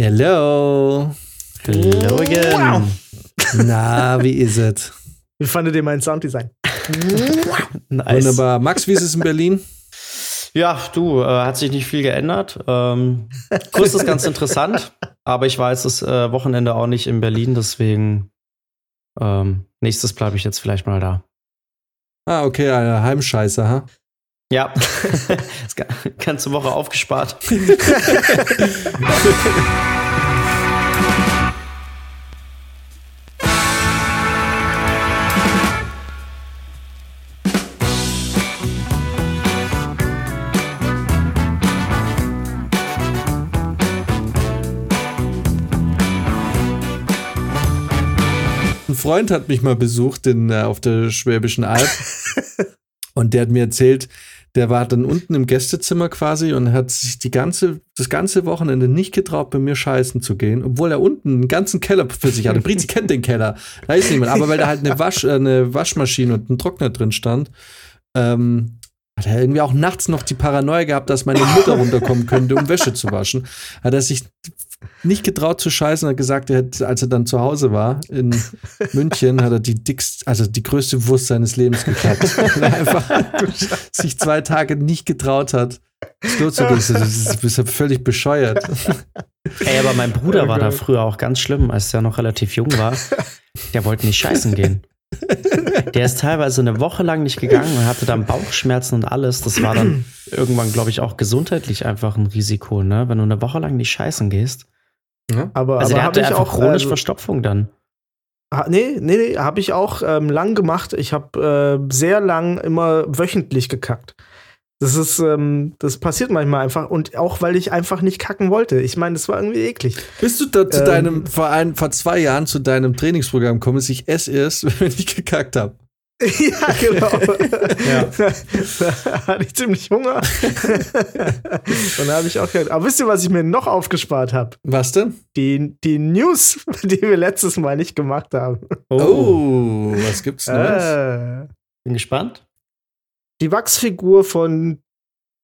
Hello. Hello again. Na, wie ist es? Wie fandet ihr mein Sounddesign? nice. Wunderbar. Max, wie ist es in Berlin? Ja, du, äh, hat sich nicht viel geändert. Ähm, Kurs ist ganz interessant, aber ich war jetzt das äh, Wochenende auch nicht in Berlin, deswegen ähm, nächstes bleibe ich jetzt vielleicht mal da. Ah, okay, eine Heimscheiße, ha? Ja, ganze Woche aufgespart. Ein Freund hat mich mal besucht in, äh, auf der Schwäbischen Alb und der hat mir erzählt, der war dann unten im Gästezimmer quasi und hat sich die ganze, das ganze Wochenende nicht getraut, bei mir scheißen zu gehen, obwohl er unten einen ganzen Keller für sich hatte. Brizi kennt den Keller, da ist niemand, aber weil da halt eine, Wasch, äh, eine Waschmaschine und ein Trockner drin stand, ähm, hat er irgendwie auch nachts noch die Paranoia gehabt, dass meine Mutter runterkommen könnte, um Wäsche zu waschen. Hat er sich nicht getraut zu scheißen hat gesagt, er hat, als er dann zu Hause war in München, hat er die dickste, also die größte Wurst seines Lebens gekackt. Weil er einfach sich zwei Tage nicht getraut hat. Das ist, ist ja völlig bescheuert. Ey, aber mein Bruder war da früher auch ganz schlimm, als er noch relativ jung war. Der wollte nicht scheißen gehen. Der ist teilweise eine Woche lang nicht gegangen und hatte dann Bauchschmerzen und alles. Das war dann irgendwann, glaube ich, auch gesundheitlich einfach ein Risiko, ne? Wenn du eine Woche lang nicht scheißen gehst. Ja, aber, also aber der hatte einfach auch, chronisch äh, Verstopfung dann. Ah, nee, nee, nee, habe ich auch ähm, lang gemacht. Ich habe äh, sehr lang immer wöchentlich gekackt. Das ist, ähm, das passiert manchmal einfach und auch weil ich einfach nicht kacken wollte. Ich meine, das war irgendwie eklig. Bist du da zu ähm, deinem vor, ein, vor zwei Jahren zu deinem Trainingsprogramm gekommen, dass ich esse erst, wenn ich gekackt habe? ja, genau. ja. da hatte ich ziemlich Hunger. und da habe ich auch gedacht, aber wisst ihr, was ich mir noch aufgespart habe? Was denn? Die, die News, die wir letztes Mal nicht gemacht haben. Oh, oh was gibt's Neues? Äh, Bin gespannt. Die Wachsfigur von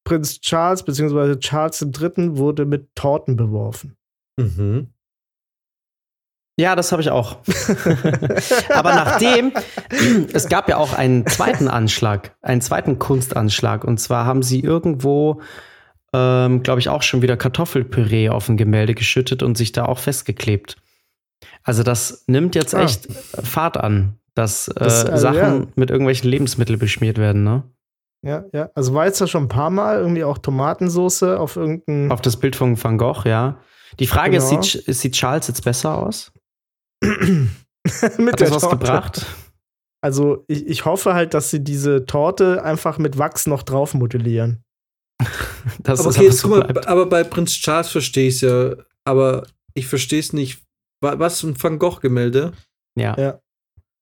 Prinz Charles bzw. Charles III. wurde mit Torten beworfen. Mhm. Ja, das habe ich auch. Aber nachdem, es gab ja auch einen zweiten Anschlag, einen zweiten Kunstanschlag. Und zwar haben sie irgendwo, ähm, glaube ich, auch schon wieder Kartoffelpüree auf ein Gemälde geschüttet und sich da auch festgeklebt. Also das nimmt jetzt ah. echt Fahrt an, dass äh, das, also, Sachen ja. mit irgendwelchen Lebensmitteln beschmiert werden, ne? Ja, ja. Also war jetzt ja schon ein paar Mal irgendwie auch Tomatensoße auf irgendein. Auf das Bild von Van Gogh, ja. Die Frage genau. ist, sieht, sieht Charles jetzt besser aus? mit Hat das was Torte. gebracht? Also ich, ich hoffe halt, dass sie diese Torte einfach mit Wachs noch drauf modellieren. das aber okay, jetzt so guck mal, aber bei Prinz Charles verstehe ich es ja, aber ich verstehe es nicht. Was ein Van Gogh-Gemälde? Ja. ja.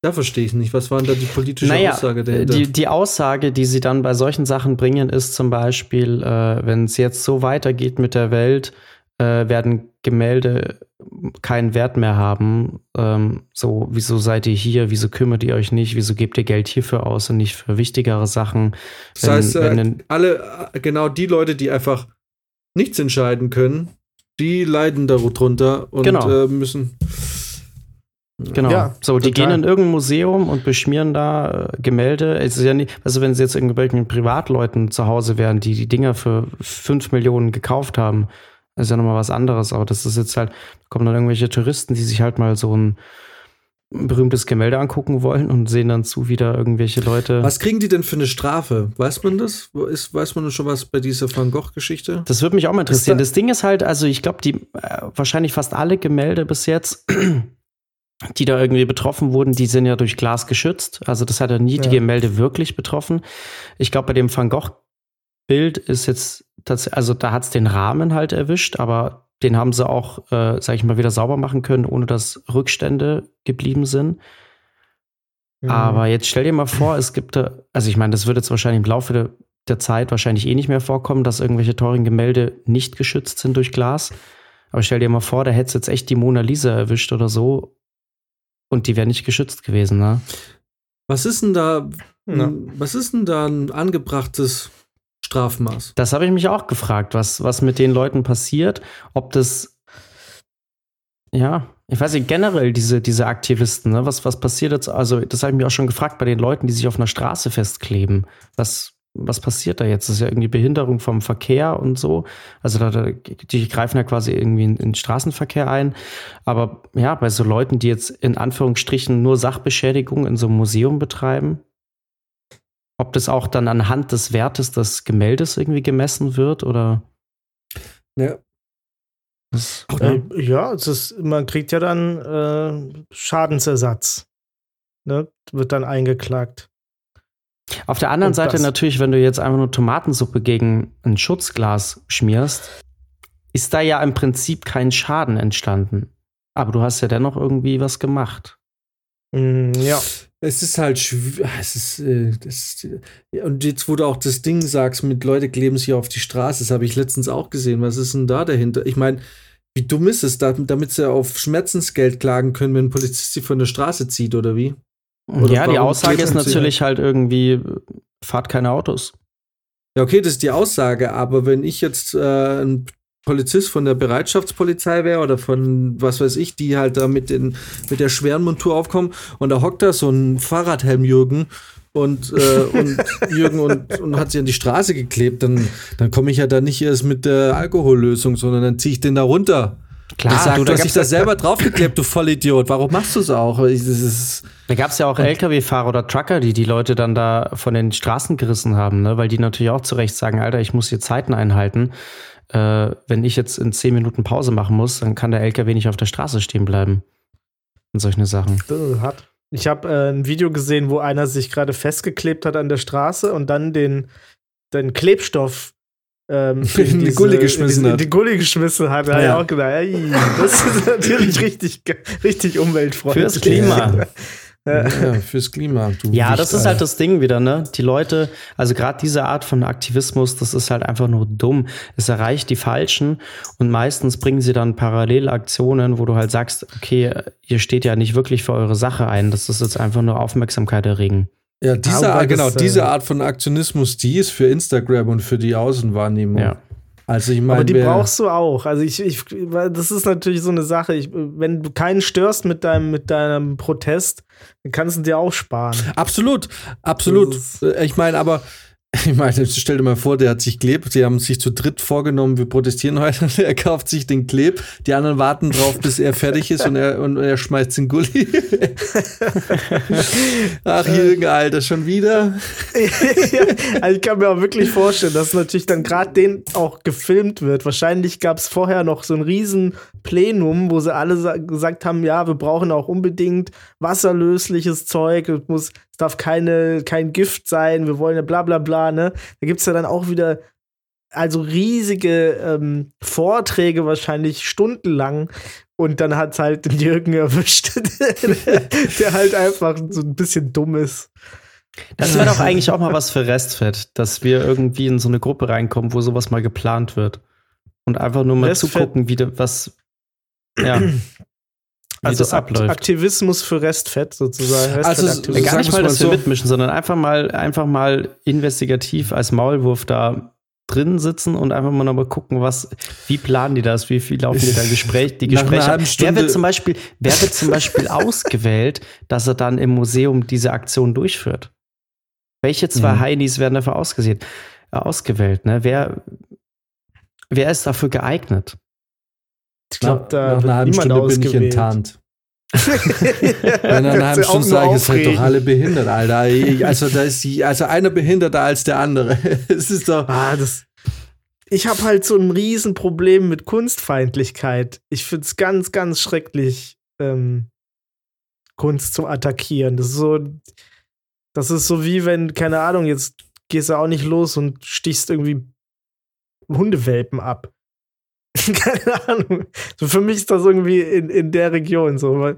Da verstehe ich nicht. Was war denn da die politische naja, Aussage dahinter? Die, die Aussage, die sie dann bei solchen Sachen bringen, ist zum Beispiel, äh, wenn es jetzt so weitergeht mit der Welt, äh, werden Gemälde keinen Wert mehr haben. Ähm, so, wieso seid ihr hier? Wieso kümmert ihr euch nicht? Wieso gebt ihr Geld hierfür aus und nicht für wichtigere Sachen? Das wenn, heißt, äh, alle, äh, genau die Leute, die einfach nichts entscheiden können, die leiden darunter und genau. äh, müssen. Genau. Ja, so, die total. gehen in irgendein Museum und beschmieren da äh, Gemälde. Es ist ja nicht, also wenn sie jetzt irgendwelchen Privatleuten zu Hause wären, die die Dinger für 5 Millionen gekauft haben, ist ja nochmal was anderes. Aber das ist jetzt halt, da kommen dann irgendwelche Touristen, die sich halt mal so ein berühmtes Gemälde angucken wollen und sehen dann zu, wie da irgendwelche Leute. Was kriegen die denn für eine Strafe? Weiß man das? Ist, weiß man schon was bei dieser Van Gogh-Geschichte? Das würde mich auch mal interessieren. Da das Ding ist halt, also ich glaube, die äh, wahrscheinlich fast alle Gemälde bis jetzt die da irgendwie betroffen wurden, die sind ja durch Glas geschützt. Also das hat ja nie die Gemälde wirklich betroffen. Ich glaube, bei dem Van Gogh-Bild ist jetzt, das, also da hat es den Rahmen halt erwischt, aber den haben sie auch, äh, sag ich mal, wieder sauber machen können, ohne dass Rückstände geblieben sind. Mhm. Aber jetzt stell dir mal vor, es gibt, da, also ich meine, das wird jetzt wahrscheinlich im Laufe der, der Zeit wahrscheinlich eh nicht mehr vorkommen, dass irgendwelche teuren Gemälde nicht geschützt sind durch Glas. Aber stell dir mal vor, da hätte jetzt echt die Mona Lisa erwischt oder so und die wäre nicht geschützt gewesen, ne? Was ist denn da, ja. was ist denn da ein angebrachtes Strafmaß? Das habe ich mich auch gefragt, was, was mit den Leuten passiert, ob das ja, ich weiß nicht, generell diese, diese Aktivisten, ne? was, was passiert jetzt? Also, das habe ich mir auch schon gefragt bei den Leuten, die sich auf einer Straße festkleben. Was, was passiert da jetzt? Das ist ja irgendwie Behinderung vom Verkehr und so. Also da, da, die greifen ja quasi irgendwie in, in den Straßenverkehr ein. Aber ja, bei so Leuten, die jetzt in Anführungsstrichen nur Sachbeschädigung in so einem Museum betreiben, ob das auch dann anhand des Wertes des Gemäldes irgendwie gemessen wird oder? Ja. Das, ja, ja ist, man kriegt ja dann äh, Schadensersatz. Ne? Wird dann eingeklagt. Auf der anderen Und Seite natürlich, wenn du jetzt einfach nur Tomatensuppe gegen ein Schutzglas schmierst, ist da ja im Prinzip kein Schaden entstanden. Aber du hast ja dennoch irgendwie was gemacht. Mm, ja. Es ist halt schwierig. Es ist, äh, das, und jetzt, wo du auch das Ding sagst, mit Leute kleben sich auf die Straße, das habe ich letztens auch gesehen. Was ist denn da dahinter? Ich meine, wie dumm ist es, damit sie auf Schmerzensgeld klagen können, wenn ein Polizist sie von der Straße zieht, oder wie? Oder ja, die Aussage ist natürlich halt irgendwie, fahrt keine Autos. Ja, okay, das ist die Aussage, aber wenn ich jetzt äh, ein Polizist von der Bereitschaftspolizei wäre oder von was weiß ich, die halt da mit, den, mit der schweren Montur aufkommen und da hockt da so ein Fahrradhelm Jürgen und, äh, und Jürgen und, und hat sie an die Straße geklebt, dann, dann komme ich ja da nicht erst mit der Alkohollösung, sondern dann ziehe ich den da runter. Klar, sag, du, hast dich da selber draufgeklebt, du Vollidiot. Warum machst du es auch? Das da gab es ja auch Lkw-Fahrer oder Trucker, die die Leute dann da von den Straßen gerissen haben, ne? weil die natürlich auch zu Recht sagen, Alter, ich muss hier Zeiten einhalten. Äh, wenn ich jetzt in zehn Minuten Pause machen muss, dann kann der Lkw nicht auf der Straße stehen bleiben. Und solche Sachen. Hat. Ich habe äh, ein Video gesehen, wo einer sich gerade festgeklebt hat an der Straße und dann den, den Klebstoff ähm, in die Gully geschmissen hat. In die Gully geschmissen hat. Da ja. habe ich auch gedacht, ey, das ist natürlich richtig, richtig umweltfreundlich. Fürs Klima. Ja, fürs Klima. ja, das ist halt das Ding wieder, ne? Die Leute, also gerade diese Art von Aktivismus, das ist halt einfach nur dumm. Es erreicht die Falschen und meistens bringen sie dann Parallelaktionen, wo du halt sagst, okay, ihr steht ja nicht wirklich für eure Sache ein. Das ist jetzt einfach nur Aufmerksamkeit erregen. Ja, diese Art, genau, das, diese äh, Art von Aktionismus, die ist für Instagram und für die Außenwahrnehmung. Ja. Also ich meine, aber die brauchst du auch. Also ich, ich, das ist natürlich so eine Sache. Ich, wenn du keinen störst mit deinem, mit deinem Protest, dann kannst du dir auch sparen. Absolut, absolut. Ich meine, aber ich meine, stell dir mal vor, der hat sich Kleb, die haben sich zu dritt vorgenommen, wir protestieren heute, er kauft sich den Kleb, die anderen warten drauf, bis er fertig ist und er, und er schmeißt den Gully. Ach, Jürgen, Alter, schon wieder? ja, also ich kann mir auch wirklich vorstellen, dass natürlich dann gerade den auch gefilmt wird. Wahrscheinlich gab es vorher noch so ein riesen Plenum, wo sie alle gesagt haben, ja, wir brauchen auch unbedingt wasserlösliches Zeug, es muss es darf keine, kein Gift sein, wir wollen ja bla bla bla, ne? Da gibt es ja dann auch wieder also riesige ähm, Vorträge, wahrscheinlich stundenlang. Und dann hat es halt den Jürgen erwischt, der halt einfach so ein bisschen dumm ist. Das wäre doch eigentlich auch mal was für Restfett, dass wir irgendwie in so eine Gruppe reinkommen, wo sowas mal geplant wird. Und einfach nur mal Restfett. zugucken, wie de, was. Ja. Also das abläuft. Aktivismus für Restfett sozusagen. Restfett also gar nicht mal, dass wir so. mitmischen, sondern einfach mal, einfach mal investigativ als Maulwurf da drin sitzen und einfach mal nochmal gucken, was, wie planen die das, wie, wie laufen die da Gespräch, die Gespräche. Wer wird zum Beispiel, wer wird zum Beispiel ausgewählt, dass er dann im Museum diese Aktion durchführt? Welche zwei mhm. Heinis werden dafür ausgesehen, äh, ausgewählt? Ne? Wer, wer ist dafür geeignet? Ich glaube, da nach einer halben Stunde bin ich enttarnt. Nach einer halben Stunde sage ich, es seid doch alle behindert, Alter. Also, da ist die, also einer behinderter als der andere. Es ist doch. Ah, das, ich habe halt so ein Riesenproblem mit Kunstfeindlichkeit. Ich finde es ganz, ganz schrecklich, ähm, Kunst zu attackieren. Das ist so, das ist so wie wenn, keine Ahnung, jetzt gehst du auch nicht los und stichst irgendwie Hundewelpen ab. Keine Ahnung. So für mich ist das irgendwie in, in der Region so.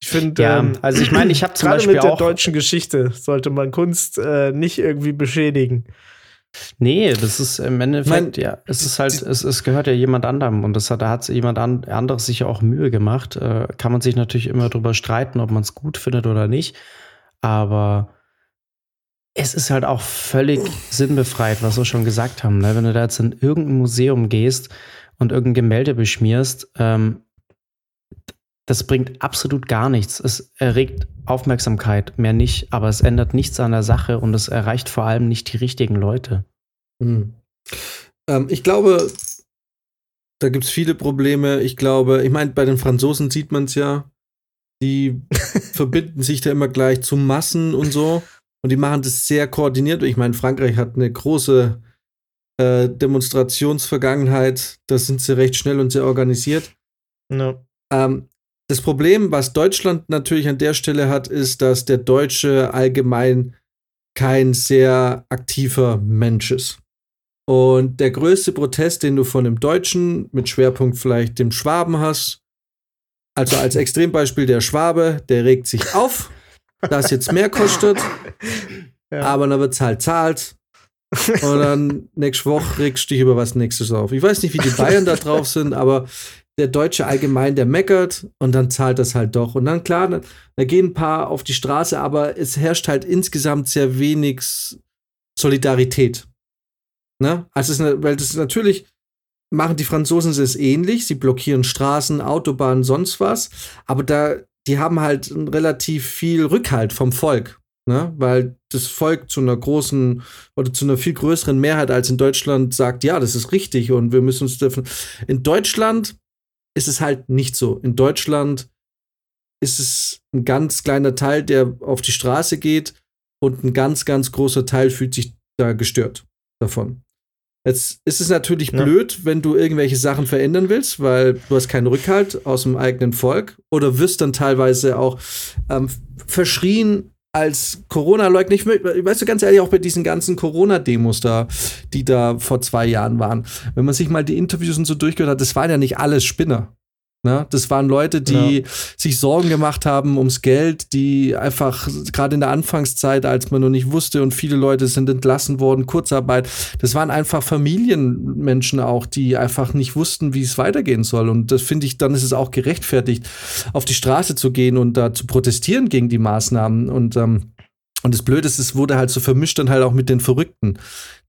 Ich finde, ja, ähm, also ich meine, ich habe zum Beispiel mit der deutschen Geschichte sollte man Kunst äh, nicht irgendwie beschädigen. Nee, das ist im Endeffekt, mein, ja, es ist halt, es, es gehört ja jemand anderem und das hat, da hat jemand an, anderes sich ja auch Mühe gemacht. Äh, kann man sich natürlich immer drüber streiten, ob man es gut findet oder nicht. Aber es ist halt auch völlig sinnbefreit, was wir schon gesagt haben. Ne? Wenn du da jetzt in irgendein Museum gehst und irgendein Gemälde beschmierst, ähm, Das bringt absolut gar nichts. Es erregt Aufmerksamkeit, mehr nicht, aber es ändert nichts an der Sache und es erreicht vor allem nicht die richtigen Leute. Hm. Ähm, ich glaube, da gibt es viele Probleme. Ich glaube, ich meine, bei den Franzosen sieht man es ja, die verbinden sich da immer gleich zu Massen und so. Und die machen das sehr koordiniert. Ich meine, Frankreich hat eine große äh, Demonstrationsvergangenheit. Da sind sie recht schnell und sehr organisiert. No. Ähm, das Problem, was Deutschland natürlich an der Stelle hat, ist, dass der Deutsche allgemein kein sehr aktiver Mensch ist. Und der größte Protest, den du von dem Deutschen mit Schwerpunkt vielleicht dem Schwaben hast, also als Extrembeispiel der Schwabe, der regt sich auf, dass jetzt mehr kostet, ja. aber dann wird es halt zahlt. Und dann nächste Woche regst du dich über was nächstes auf. Ich weiß nicht, wie die Bayern da drauf sind, aber der Deutsche allgemein, der meckert und dann zahlt das halt doch. Und dann, klar, da gehen ein paar auf die Straße, aber es herrscht halt insgesamt sehr wenig Solidarität. Ne? Also, es, weil das natürlich machen die Franzosen es ähnlich. Sie blockieren Straßen, Autobahnen, sonst was. Aber da, die haben halt relativ viel Rückhalt vom Volk. Ne? Weil das Volk zu einer großen oder zu einer viel größeren Mehrheit als in Deutschland sagt, ja, das ist richtig und wir müssen uns dürfen. In Deutschland ist es halt nicht so. In Deutschland ist es ein ganz kleiner Teil, der auf die Straße geht und ein ganz, ganz großer Teil fühlt sich da gestört davon. Jetzt ist es natürlich ja. blöd, wenn du irgendwelche Sachen verändern willst, weil du hast keinen Rückhalt aus dem eigenen Volk oder wirst dann teilweise auch ähm, verschrien als Corona-Leugner. Ich weißt du ganz ehrlich, auch bei diesen ganzen Corona-Demos da, die da vor zwei Jahren waren, wenn man sich mal die Interviews und so durchgehört hat, das waren ja nicht alles Spinner. Ne? Das waren Leute, die ja. sich Sorgen gemacht haben ums Geld, die einfach gerade in der Anfangszeit, als man noch nicht wusste und viele Leute sind entlassen worden, Kurzarbeit, das waren einfach Familienmenschen auch, die einfach nicht wussten, wie es weitergehen soll. Und das finde ich, dann ist es auch gerechtfertigt, auf die Straße zu gehen und da zu protestieren gegen die Maßnahmen. Und ähm, und das Blöde ist, es wurde halt so vermischt dann halt auch mit den Verrückten,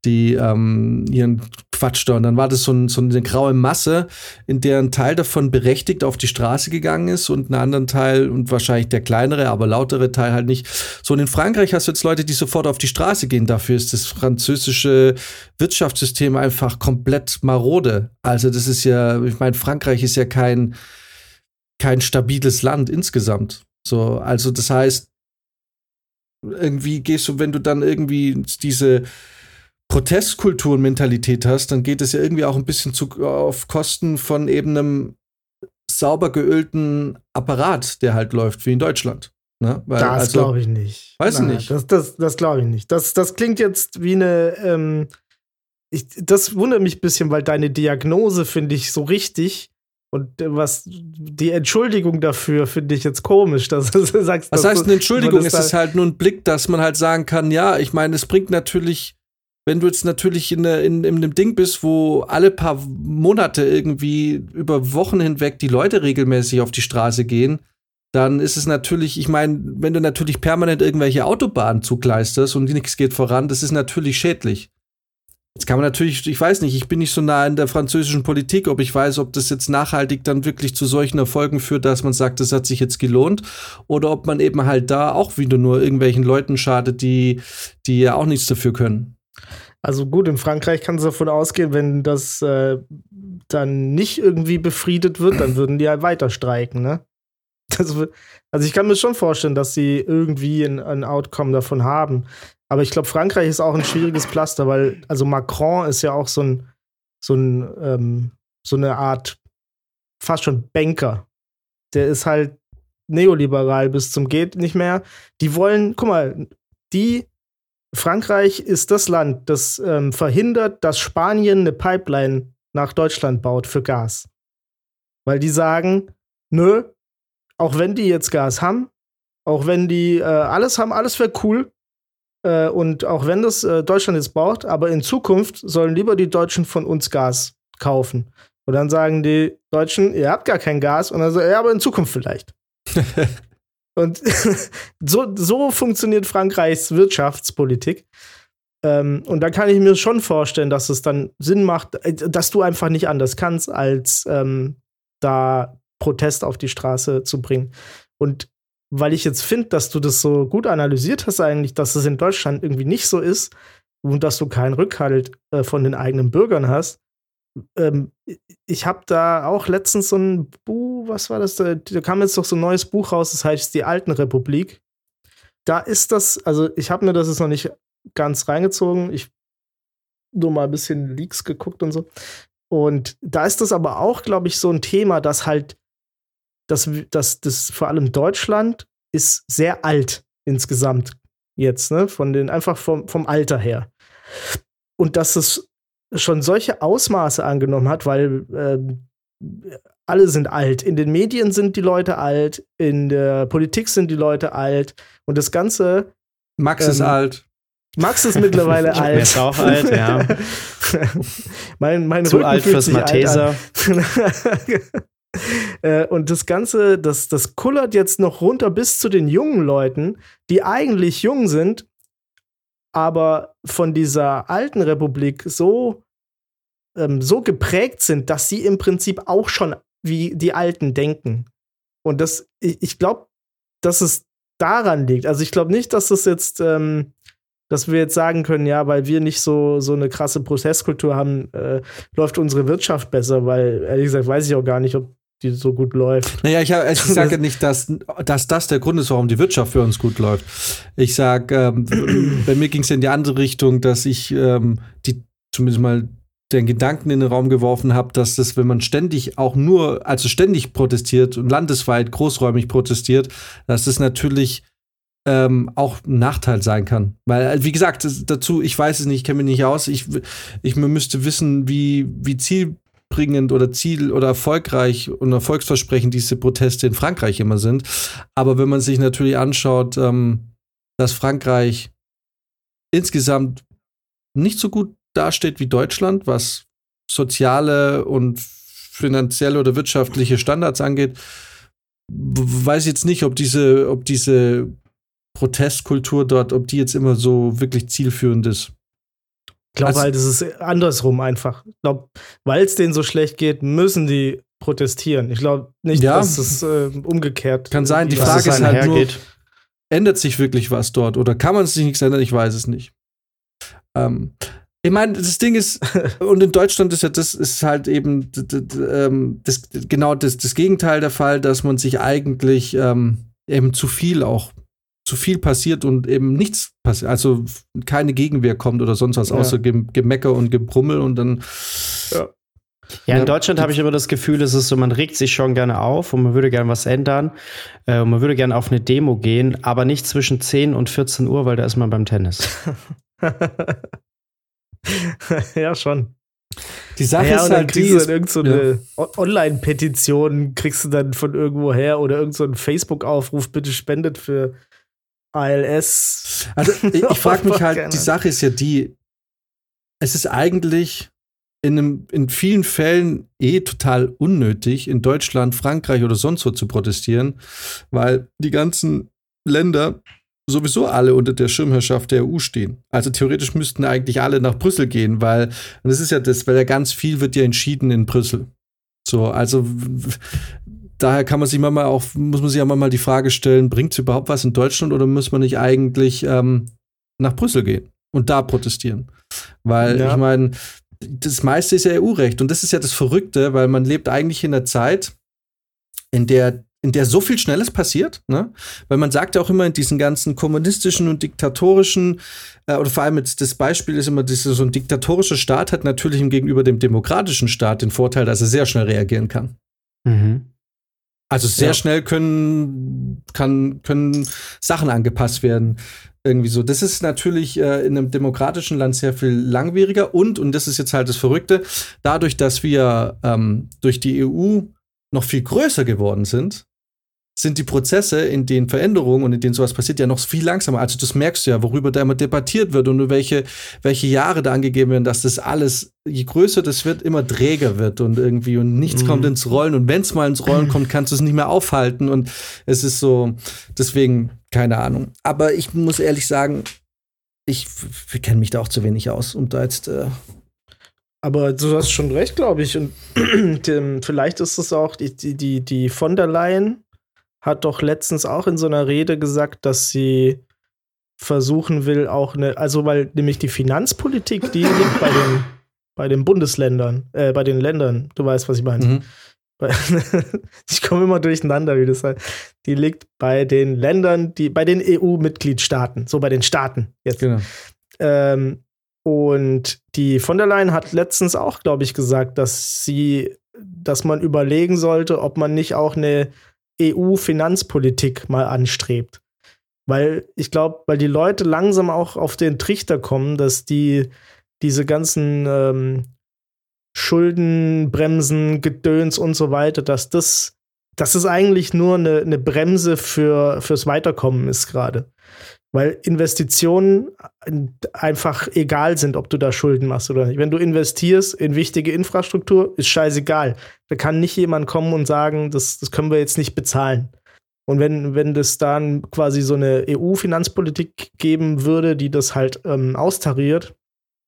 die ähm, ihren Quatsch da. Und dann war das so, ein, so eine graue Masse, in der ein Teil davon berechtigt auf die Straße gegangen ist und ein anderer Teil und wahrscheinlich der kleinere, aber lautere Teil halt nicht. So, und in Frankreich hast du jetzt Leute, die sofort auf die Straße gehen. Dafür ist das französische Wirtschaftssystem einfach komplett marode. Also, das ist ja, ich meine, Frankreich ist ja kein, kein stabiles Land insgesamt. So, also das heißt, irgendwie gehst du, wenn du dann irgendwie diese Protestkultur-Mentalität hast, dann geht es ja irgendwie auch ein bisschen zu, auf Kosten von eben einem sauber geölten Apparat, der halt läuft, wie in Deutschland. Ne? Weil, das also, glaube ich nicht. Weiß Nein, nicht. Das, das, das glaube ich nicht. Das, das klingt jetzt wie eine. Ähm, ich, das wundert mich ein bisschen, weil deine Diagnose finde ich so richtig. Und äh, was die Entschuldigung dafür finde ich jetzt komisch, dass du sagst. Was heißt eine Entschuldigung? Es ist halt nur ein Blick, dass man halt sagen kann, ja, ich meine, es bringt natürlich, wenn du jetzt natürlich in, in, in einem Ding bist, wo alle paar Monate irgendwie über Wochen hinweg die Leute regelmäßig auf die Straße gehen, dann ist es natürlich, ich meine, wenn du natürlich permanent irgendwelche Autobahnen zugleisterst und nichts geht voran, das ist natürlich schädlich. Jetzt kann man natürlich, ich weiß nicht, ich bin nicht so nah in der französischen Politik, ob ich weiß, ob das jetzt nachhaltig dann wirklich zu solchen Erfolgen führt, dass man sagt, das hat sich jetzt gelohnt, oder ob man eben halt da auch wieder nur irgendwelchen Leuten schadet, die, die ja auch nichts dafür können. Also gut, in Frankreich kann es davon ausgehen, wenn das äh, dann nicht irgendwie befriedet wird, dann würden die halt weiter streiken, ne? Das, also ich kann mir schon vorstellen, dass sie irgendwie ein, ein Outcome davon haben. Aber ich glaube, Frankreich ist auch ein schwieriges Pflaster, weil, also Macron ist ja auch so ein, so ein, ähm, so eine Art fast schon Banker. Der ist halt neoliberal bis zum geht nicht mehr. Die wollen, guck mal, die Frankreich ist das Land, das ähm, verhindert, dass Spanien eine Pipeline nach Deutschland baut für Gas. Weil die sagen, nö, auch wenn die jetzt Gas haben, auch wenn die äh, alles haben, alles wäre cool, äh, und auch wenn das äh, Deutschland jetzt braucht, aber in Zukunft sollen lieber die Deutschen von uns Gas kaufen. Und dann sagen die Deutschen, ihr habt gar kein Gas. Und dann sagen, ja, aber in Zukunft vielleicht. und so, so funktioniert Frankreichs Wirtschaftspolitik. Ähm, und da kann ich mir schon vorstellen, dass es dann Sinn macht, äh, dass du einfach nicht anders kannst, als ähm, da Protest auf die Straße zu bringen. Und weil ich jetzt finde, dass du das so gut analysiert hast, eigentlich, dass es in Deutschland irgendwie nicht so ist und dass du keinen Rückhalt äh, von den eigenen Bürgern hast. Ähm, ich habe da auch letztens so ein Buch, was war das? Da, da kam jetzt doch so ein neues Buch raus, das heißt Die Alten Republik. Da ist das, also ich habe mir das jetzt noch nicht ganz reingezogen. Ich nur mal ein bisschen Leaks geguckt und so. Und da ist das aber auch, glaube ich, so ein Thema, dass halt, dass, dass das vor allem Deutschland ist sehr alt insgesamt jetzt, ne? Von den, einfach vom, vom Alter her. Und dass es schon solche Ausmaße angenommen hat, weil äh, alle sind alt. In den Medien sind die Leute alt, in der Politik sind die Leute alt und das Ganze. Max ähm, ist alt. Max ist mittlerweile alt. Er ist auch alt, ja. mein, mein Zu Rücken alt fürs Malteser. Äh, und das Ganze, das, das kullert jetzt noch runter bis zu den jungen Leuten, die eigentlich jung sind, aber von dieser alten Republik so, ähm, so geprägt sind, dass sie im Prinzip auch schon wie die Alten denken. Und das, ich, ich glaube, dass es daran liegt. Also ich glaube nicht, dass das jetzt ähm, dass wir jetzt sagen können, ja, weil wir nicht so, so eine krasse Prozesskultur haben, äh, läuft unsere Wirtschaft besser, weil ehrlich gesagt weiß ich auch gar nicht, ob die so gut läuft. Naja, ich, ich sage nicht, dass, dass das der Grund ist, warum die Wirtschaft für uns gut läuft. Ich sage, ähm, bei mir ging es in die andere Richtung, dass ich ähm, die zumindest mal den Gedanken in den Raum geworfen habe, dass das, wenn man ständig auch nur, also ständig protestiert und landesweit großräumig protestiert, dass das natürlich ähm, auch ein Nachteil sein kann. Weil, äh, wie gesagt, dazu, ich weiß es nicht, ich kenne mich nicht aus. Ich, ich müsste wissen, wie, wie zielbringend oder ziel- oder erfolgreich und erfolgsversprechend diese Proteste in Frankreich immer sind. Aber wenn man sich natürlich anschaut, ähm, dass Frankreich insgesamt nicht so gut dasteht wie Deutschland, was soziale und finanzielle oder wirtschaftliche Standards angeht, weiß jetzt nicht, ob diese, ob diese Protestkultur dort, ob die jetzt immer so wirklich zielführend ist. Ich glaube also, halt, es ist andersrum einfach. Ich glaube, weil es denen so schlecht geht, müssen die protestieren. Ich glaube nicht, ja, dass es äh, umgekehrt Kann sein. Die Frage ist halt nur, ändert sich wirklich was dort oder kann man sich nichts ändern? Ich weiß es nicht. Ähm, ich meine, das Ding ist, und in Deutschland ist ja das ist halt eben ähm, das, genau das, das Gegenteil der Fall, dass man sich eigentlich ähm, eben zu viel auch zu viel passiert und eben nichts passiert, also keine Gegenwehr kommt oder sonst was, ja. außer Gemecker und Gebrummel und dann. Ja. Ja, in Deutschland habe ich immer das Gefühl, es ist so, man regt sich schon gerne auf und man würde gerne was ändern. Äh, und man würde gerne auf eine Demo gehen, aber nicht zwischen 10 und 14 Uhr, weil da ist man beim Tennis. ja, schon. Die Sache ja, ist halt, kriegst die du dann irgend so eine ja. Online-Petition kriegst du dann von irgendwo her oder irgend so einen Facebook-Aufruf, bitte spendet für ALS. Also ich, ich frage mich halt, die Sache ist ja die, es ist eigentlich in, einem, in vielen Fällen eh total unnötig, in Deutschland, Frankreich oder sonst wo zu protestieren, weil die ganzen Länder sowieso alle unter der Schirmherrschaft der EU stehen. Also theoretisch müssten eigentlich alle nach Brüssel gehen, weil, und das ist ja das, weil ja ganz viel wird ja entschieden in Brüssel. So, also daher kann man sich mal auch, muss man sich ja mal die Frage stellen, bringt es überhaupt was in Deutschland oder muss man nicht eigentlich ähm, nach Brüssel gehen und da protestieren? Weil ja. ich meine, das meiste ist ja EU-Recht und das ist ja das Verrückte, weil man lebt eigentlich in einer Zeit, in der in der so viel Schnelles passiert, ne? Weil man sagt ja auch immer in diesen ganzen kommunistischen und diktatorischen, äh, oder vor allem jetzt das Beispiel ist immer, dass so ein diktatorischer Staat hat natürlich gegenüber dem demokratischen Staat den Vorteil, dass er sehr schnell reagieren kann. Mhm. Also sehr ja. schnell können, kann, können Sachen angepasst werden. Irgendwie so. Das ist natürlich äh, in einem demokratischen Land sehr viel langwieriger und, und das ist jetzt halt das Verrückte, dadurch, dass wir ähm, durch die EU noch viel größer geworden sind, sind die Prozesse, in denen Veränderungen und in denen sowas passiert, ja noch viel langsamer. Also das merkst du ja, worüber da immer debattiert wird und welche, welche Jahre da angegeben werden, dass das alles, je größer das wird, immer träger wird und irgendwie und nichts mhm. kommt ins Rollen. Und wenn es mal ins Rollen kommt, kannst du es nicht mehr aufhalten. Und es ist so, deswegen, keine Ahnung. Aber ich muss ehrlich sagen, ich, ich kenne mich da auch zu wenig aus, um da jetzt äh, Aber du hast schon recht, glaube ich. Und vielleicht ist es auch, die, die, die von der Leyen hat doch letztens auch in so einer Rede gesagt, dass sie versuchen will, auch eine, also weil nämlich die Finanzpolitik, die liegt bei den, bei den Bundesländern, äh, bei den Ländern, du weißt, was ich meine. Mhm. ich komme immer durcheinander, wie das heißt. Die liegt bei den Ländern, die, bei den EU-Mitgliedstaaten, so bei den Staaten jetzt. Genau. Ähm, und die von der Leyen hat letztens auch, glaube ich, gesagt, dass sie, dass man überlegen sollte, ob man nicht auch eine EU-Finanzpolitik mal anstrebt. Weil ich glaube, weil die Leute langsam auch auf den Trichter kommen, dass die diese ganzen ähm, Schuldenbremsen, Gedöns und so weiter, dass das, dass es eigentlich nur eine, eine Bremse für, fürs Weiterkommen ist gerade. Weil Investitionen einfach egal sind, ob du da Schulden machst oder nicht. Wenn du investierst in wichtige Infrastruktur, ist scheißegal. Da kann nicht jemand kommen und sagen, das, das können wir jetzt nicht bezahlen. Und wenn, wenn das dann quasi so eine EU-Finanzpolitik geben würde, die das halt ähm, austariert,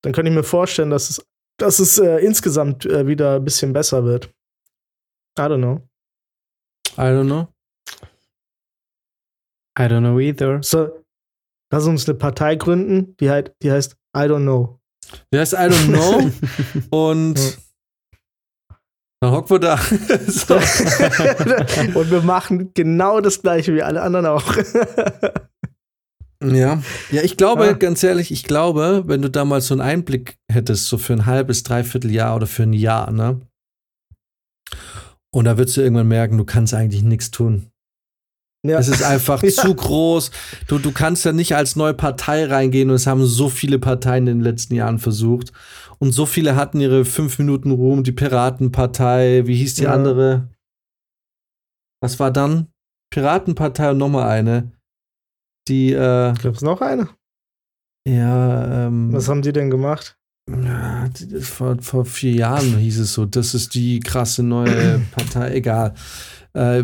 dann könnte ich mir vorstellen, dass es, dass es äh, insgesamt äh, wieder ein bisschen besser wird. I don't know. I don't know. I don't know either. So, lass uns eine Partei gründen, die, halt, die heißt I don't know. Die heißt I don't know. und dann hocken wir da. so. und wir machen genau das gleiche wie alle anderen auch. ja. Ja, ich glaube, ja. ganz ehrlich, ich glaube, wenn du da mal so einen Einblick hättest, so für ein halbes, dreiviertel Jahr oder für ein Jahr, ne? Und da würdest du irgendwann merken, du kannst eigentlich nichts tun. Ja. Es ist einfach ja. zu groß. Du, du kannst ja nicht als neue Partei reingehen und es haben so viele Parteien in den letzten Jahren versucht. Und so viele hatten ihre fünf Minuten Ruhm. Die Piratenpartei, wie hieß die ja. andere? Was war dann? Piratenpartei und nochmal eine. Die, äh. Gibt's noch eine? Ja, ähm. Was haben die denn gemacht? Ja, vor, vor vier Jahren hieß es so, das ist die krasse neue Partei, egal. Äh,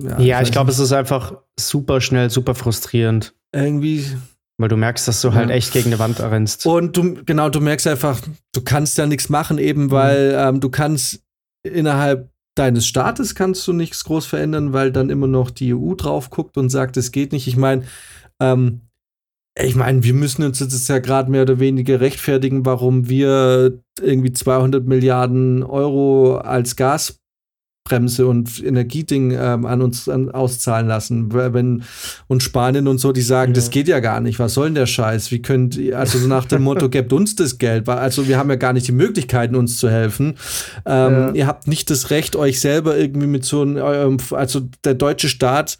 ja, ja, ich glaube, es ist einfach super schnell, super frustrierend. Irgendwie. Weil du merkst, dass du halt echt gegen eine Wand rennst. Und du, genau, du merkst einfach, du kannst ja nichts machen, eben mhm. weil mhm. ähm, du kannst innerhalb deines Staates kannst du nichts groß verändern, weil dann immer noch die EU drauf guckt und sagt, es geht nicht. Ich meine, ähm, ich meine, wir müssen uns jetzt ja gerade mehr oder weniger rechtfertigen, warum wir irgendwie 200 Milliarden Euro als Gas Bremse und Energieding ähm, an uns an, auszahlen lassen. Wenn, und Spanien und so, die sagen, ja. das geht ja gar nicht. Was soll denn der Scheiß? Wie könnt ihr, also so nach dem Motto, gebt uns das Geld. Also wir haben ja gar nicht die Möglichkeiten, uns zu helfen. Ähm, ja. Ihr habt nicht das Recht, euch selber irgendwie mit so einem, also der deutsche Staat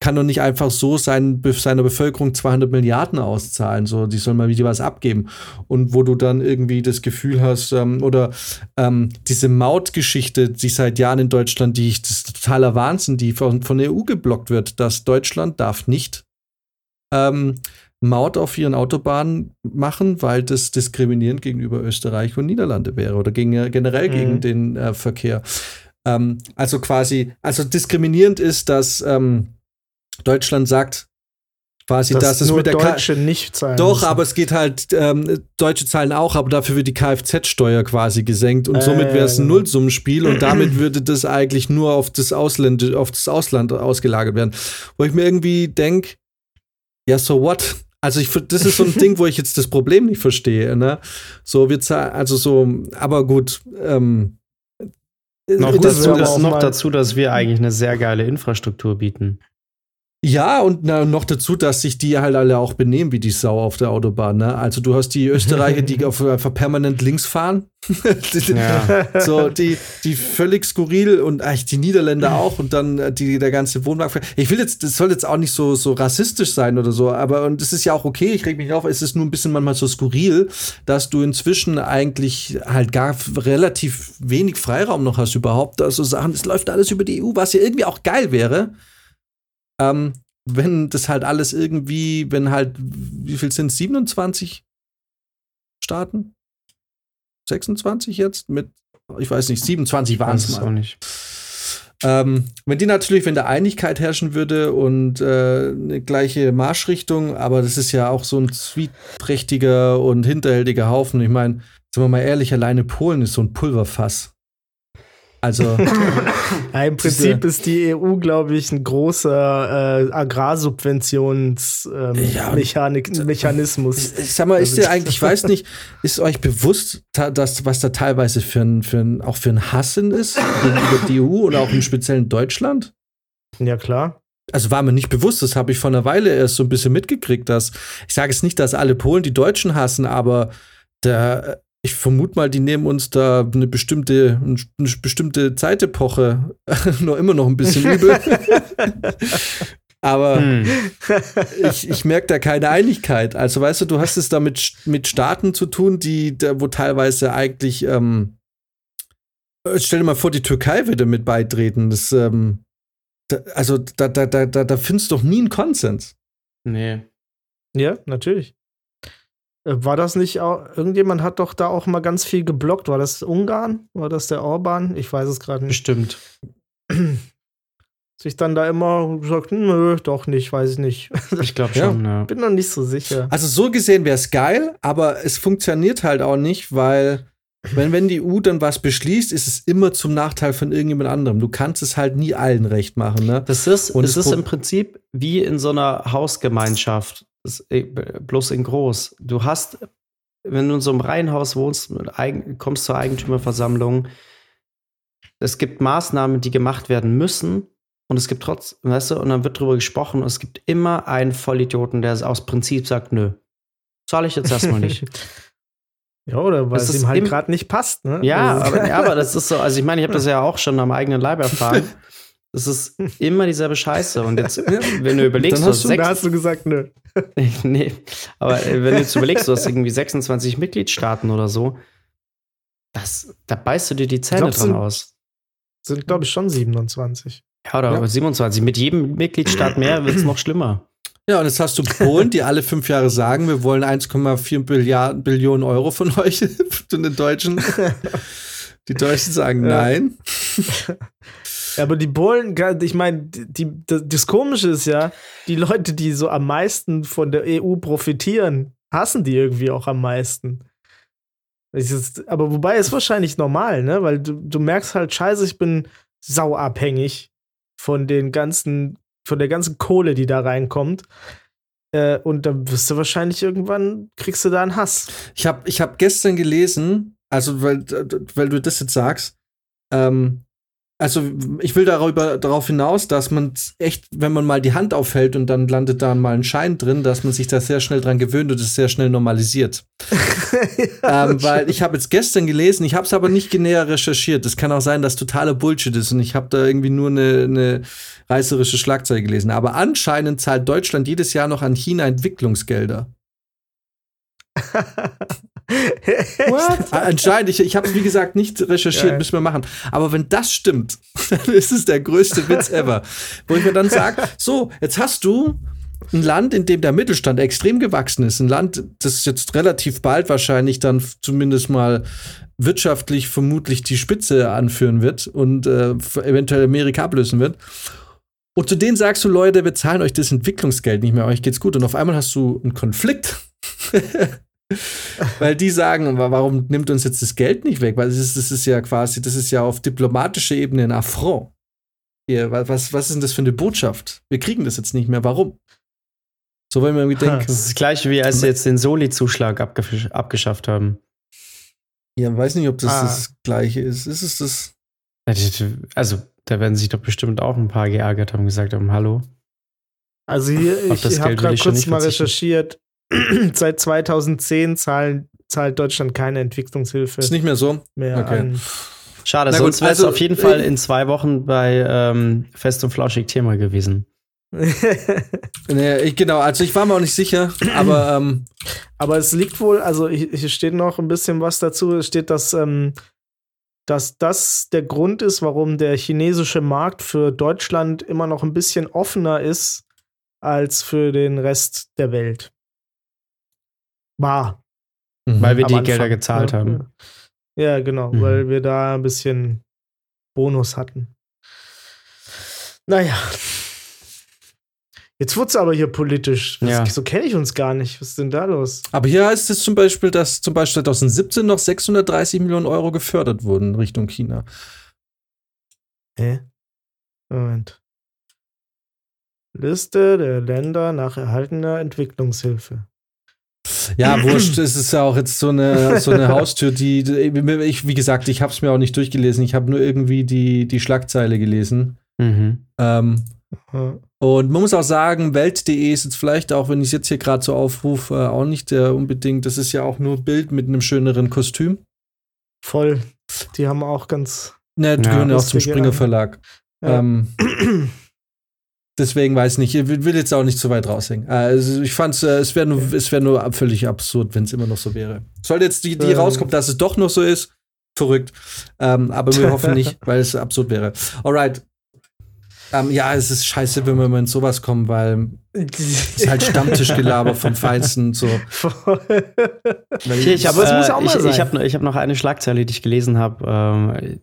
kann doch nicht einfach so sein, seiner Bevölkerung 200 Milliarden auszahlen. So, die sollen mal wieder was abgeben. Und wo du dann irgendwie das Gefühl hast, ähm, oder ähm, diese Mautgeschichte, die seit Jahren in Deutschland, die ich, das ist totaler Wahnsinn, die von, von der EU geblockt wird, dass Deutschland darf nicht ähm, Maut auf ihren Autobahnen machen, weil das diskriminierend gegenüber Österreich und Niederlande wäre oder gegen, generell mhm. gegen den äh, Verkehr. Ähm, also quasi, also diskriminierend ist, dass ähm, Deutschland sagt quasi, dass, dass es mit der Deutsche K nicht zahlen. Doch, müssen. aber es geht halt, ähm, Deutsche zahlen auch, aber dafür wird die Kfz-Steuer quasi gesenkt und äh, somit wäre es ein genau. Nullsummenspiel und damit würde das eigentlich nur auf das Ausland, auf das Ausland ausgelagert werden. Wo ich mir irgendwie denke, ja, so what? Also ich, das ist so ein Ding, wo ich jetzt das Problem nicht verstehe. Ne? So wir zahlen, also so, aber gut. Ähm, noch, dazu, ist noch dazu, dass wir eigentlich eine sehr geile Infrastruktur bieten. Ja, und na, noch dazu, dass sich die halt alle auch benehmen wie die Sau auf der Autobahn. Ne? Also du hast die Österreicher, die auf, einfach permanent links fahren. ja. So, die, die völlig skurril und eigentlich die Niederländer auch und dann äh, die, der ganze Wohnwagen. Ich will jetzt, das soll jetzt auch nicht so, so rassistisch sein oder so, aber und es ist ja auch okay, ich reg mich auf, es ist nur ein bisschen manchmal so skurril, dass du inzwischen eigentlich halt gar relativ wenig Freiraum noch hast überhaupt. Also Sachen, es läuft alles über die EU, was ja irgendwie auch geil wäre ähm, wenn das halt alles irgendwie, wenn halt, wie viel sind es? 27 Staaten? 26 jetzt? Mit, ich weiß nicht, 27 waren es mal. Auch nicht. Ähm, wenn die natürlich, wenn da Einigkeit herrschen würde und äh, eine gleiche Marschrichtung, aber das ist ja auch so ein zwiehträchtiger und hinterhältiger Haufen. Ich meine, Sind wir mal ehrlich, alleine Polen ist so ein Pulverfass. Also. ja, Im Prinzip ist die EU, glaube ich, ein großer äh, Agrarssubventionsmechanismus. Äh, ja, ich, sag mal, ist dir eigentlich, ich weiß nicht, ist euch bewusst, dass, was da teilweise für ein, für ein, auch für ein Hassen ist gegenüber die EU oder auch im speziellen Deutschland? Ja, klar. Also war mir nicht bewusst, das habe ich vor einer Weile erst so ein bisschen mitgekriegt, dass ich sage es nicht, dass alle Polen die Deutschen hassen, aber der ich vermute mal, die nehmen uns da eine bestimmte, eine bestimmte Zeitepoche noch immer noch ein bisschen übel. Aber hm. ich, ich merke da keine Einigkeit. Also, weißt du, du hast es da mit, mit Staaten zu tun, die, da, wo teilweise eigentlich, ähm, äh, stell dir mal vor, die Türkei würde mit beitreten. Das, ähm, da, also, da, da, da, da findest du doch nie einen Konsens. Nee. Ja, natürlich. Äh, war das nicht auch, irgendjemand hat doch da auch mal ganz viel geblockt. War das Ungarn? War das der Orban? Ich weiß es gerade nicht. Bestimmt. Sich dann da immer gesagt, nö, doch nicht, weiß ich nicht. Ich glaube schon, ja. Bin noch nicht so sicher. Also so gesehen wäre es geil, aber es funktioniert halt auch nicht, weil wenn, wenn die EU dann was beschließt, ist es immer zum Nachteil von irgendjemand anderem. Du kannst es halt nie allen recht machen. Ne? Das ist, Und es ist im Prinzip wie in so einer Hausgemeinschaft. Bloß in groß. Du hast, wenn du in so einem Reihenhaus wohnst, kommst zur Eigentümerversammlung, es gibt Maßnahmen, die gemacht werden müssen. Und es gibt trotz, weißt du, und dann wird drüber gesprochen und es gibt immer einen Vollidioten, der aus Prinzip sagt, nö, zahle ich jetzt erstmal nicht. Ja, oder weil es ihm halt gerade nicht passt, ne? Ja, aber, ja, aber das ist so, also ich meine, ich habe das ja auch schon am eigenen Leib erfahren. Es ist immer dieselbe Scheiße. Und jetzt, wenn du überlegst, Dann hast du, sechs, da hast du gesagt, nö. nee, aber wenn du jetzt überlegst, du hast irgendwie 26 Mitgliedstaaten oder so, das, da beißt du dir die Zähne glaub, dran sind, aus. Sind, glaube ich, schon 27. Ja, oder ja. 27. Mit jedem Mitgliedstaat mehr wird es noch schlimmer. Ja, und jetzt hast du Polen, die alle fünf Jahre sagen, wir wollen 1,4 Billionen Euro von euch, von den Deutschen. Die Deutschen sagen nein. Ja, aber die Polen, ich meine, das Komische ist ja, die Leute, die so am meisten von der EU profitieren, hassen die irgendwie auch am meisten. aber wobei ist wahrscheinlich normal, ne? Weil du, du merkst halt, scheiße, ich bin sauabhängig von den ganzen, von der ganzen Kohle, die da reinkommt. Äh, und dann wirst du wahrscheinlich irgendwann, kriegst du da einen Hass. Ich habe ich hab gestern gelesen, also weil, weil du das jetzt sagst, ähm, also ich will darüber darauf hinaus, dass man echt, wenn man mal die Hand aufhält und dann landet da mal ein Schein drin, dass man sich da sehr schnell dran gewöhnt und es sehr schnell normalisiert. ja, ähm, weil ich habe jetzt gestern gelesen, ich habe es aber nicht näher recherchiert. Es kann auch sein, dass totaler Bullshit ist und ich habe da irgendwie nur eine, eine reißerische Schlagzeile gelesen. Aber anscheinend zahlt Deutschland jedes Jahr noch an China Entwicklungsgelder. What? Anscheinend, ich, ich habe es wie gesagt nicht recherchiert, ja. müssen wir machen. Aber wenn das stimmt, dann ist es der größte Witz ever. Wo ich mir dann sage, so, jetzt hast du ein Land, in dem der Mittelstand extrem gewachsen ist. Ein Land, das jetzt relativ bald wahrscheinlich dann zumindest mal wirtschaftlich vermutlich die Spitze anführen wird und äh, eventuell Amerika ablösen wird. Und zu denen sagst du, Leute, wir zahlen euch das Entwicklungsgeld nicht mehr, euch geht's gut. Und auf einmal hast du einen Konflikt. Weil die sagen, warum nimmt uns jetzt das Geld nicht weg? Weil das ist, das ist ja quasi, das ist ja auf diplomatischer Ebene ein Affront. Hier, was, was ist denn das für eine Botschaft? Wir kriegen das jetzt nicht mehr. Warum? So wollen wir irgendwie denken. Das ist das gleiche, wie als sie jetzt den Soli-Zuschlag abgesch abgeschafft haben. Ja, weiß nicht, ob das ah. das gleiche ist. Ist es das? Also, da werden sich doch bestimmt auch ein paar geärgert haben, gesagt haben, hallo. Also hier, ich habe gerade kurz mal recherchiert. Seit 2010 zahlen, zahlt Deutschland keine Entwicklungshilfe. Ist nicht mehr so? Mehr okay. an. Schade, Na sonst wäre es also, auf jeden Fall in zwei Wochen bei ähm, Fest und Flauschig Thema gewesen. nee, ich, genau, also ich war mir auch nicht sicher, aber ähm, aber es liegt wohl, also hier steht noch ein bisschen was dazu. Es steht, dass, ähm, dass das der Grund ist, warum der chinesische Markt für Deutschland immer noch ein bisschen offener ist als für den Rest der Welt war. Mhm. Weil wir die Anfang, Gelder gezahlt ja. haben. Ja, genau, mhm. weil wir da ein bisschen Bonus hatten. Naja. Jetzt wurde es aber hier politisch. Was, Ja. So kenne ich uns gar nicht. Was ist denn da los? Aber hier heißt es zum Beispiel, dass zum Beispiel 2017 noch 630 Millionen Euro gefördert wurden Richtung China. Hä? Moment. Liste der Länder nach erhaltener Entwicklungshilfe. Ja, wurscht, es ist ja auch jetzt so eine, so eine Haustür, die, ich, wie gesagt, ich habe es mir auch nicht durchgelesen. Ich habe nur irgendwie die, die Schlagzeile gelesen. Mhm. Ähm, und man muss auch sagen, Welt.de ist jetzt vielleicht auch, wenn ich es jetzt hier gerade so aufrufe, äh, auch nicht der unbedingt, das ist ja auch nur Bild mit einem schöneren Kostüm. Voll. Die haben auch ganz. Ne, die Ja. gehören ja auch zum Springer. Verlag. Ja. Ähm, deswegen weiß ich nicht, ich will jetzt auch nicht zu weit raushängen. Äh, Also ich fand äh, es wäre nur, es wäre nur völlig absurd, wenn es immer noch so wäre. Sollte jetzt die, die Ähm. rauskommt, dass es doch noch so ist, verrückt. Ähm, aber wir hoffen nicht, weil es absurd wäre. Alright. Ähm, ja, es ist scheiße, wenn wir mal in sowas kommen, weil es ist halt Stammtischgelaber vom Feinsten. So. Ich habe äh, ich, sein. ich hab, ich hab noch eine Schlagzeile, die ich gelesen habe. Ähm,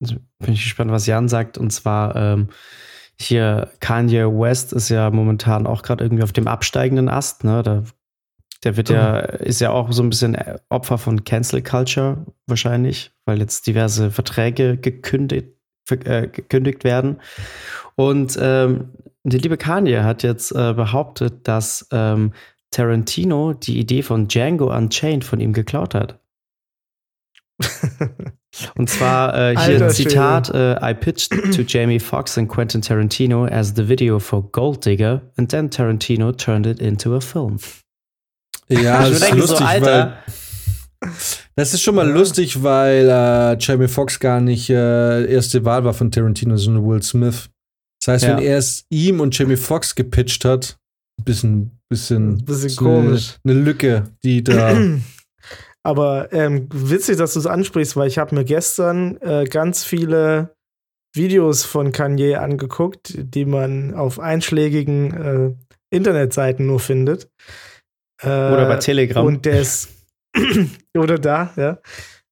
bin ich gespannt, was Jan sagt. Und zwar ähm, hier Kanye West ist ja momentan auch gerade irgendwie auf dem absteigenden Ast. Ne? Da, der wird ja, ist ja auch so ein bisschen Opfer von Cancel Culture wahrscheinlich, weil jetzt diverse Verträge gekündigt, äh, gekündigt werden. Und ähm, der liebe Kanye hat jetzt äh, behauptet, dass ähm, Tarantino die Idee von Django Unchained von ihm geklaut hat. Und zwar äh, hier Alter Zitat: äh, I pitched to Jamie Foxx and Quentin Tarantino as the video for Gold Digger, and then Tarantino turned it into a film. Ja, Ich das ist denke so, lustig, Alter. weil das ist schon mal lustig, weil äh, Jamie Foxx gar nicht äh, erste Wahl war von Tarantino, sondern Will Smith. Das heißt, Ja. wenn er es ihm und Jamie Foxx gepitcht hat, ein bisschen, bisschen, Ein bisschen so eine, komisch. eine Lücke, die da. Aber ähm, witzig, dass du es ansprichst, weil ich habe mir gestern äh, ganz viele Videos von Kanye angeguckt, die man auf einschlägigen äh, Internetseiten nur findet. Äh, Oder bei Telegram. Und der ist oder da, ja.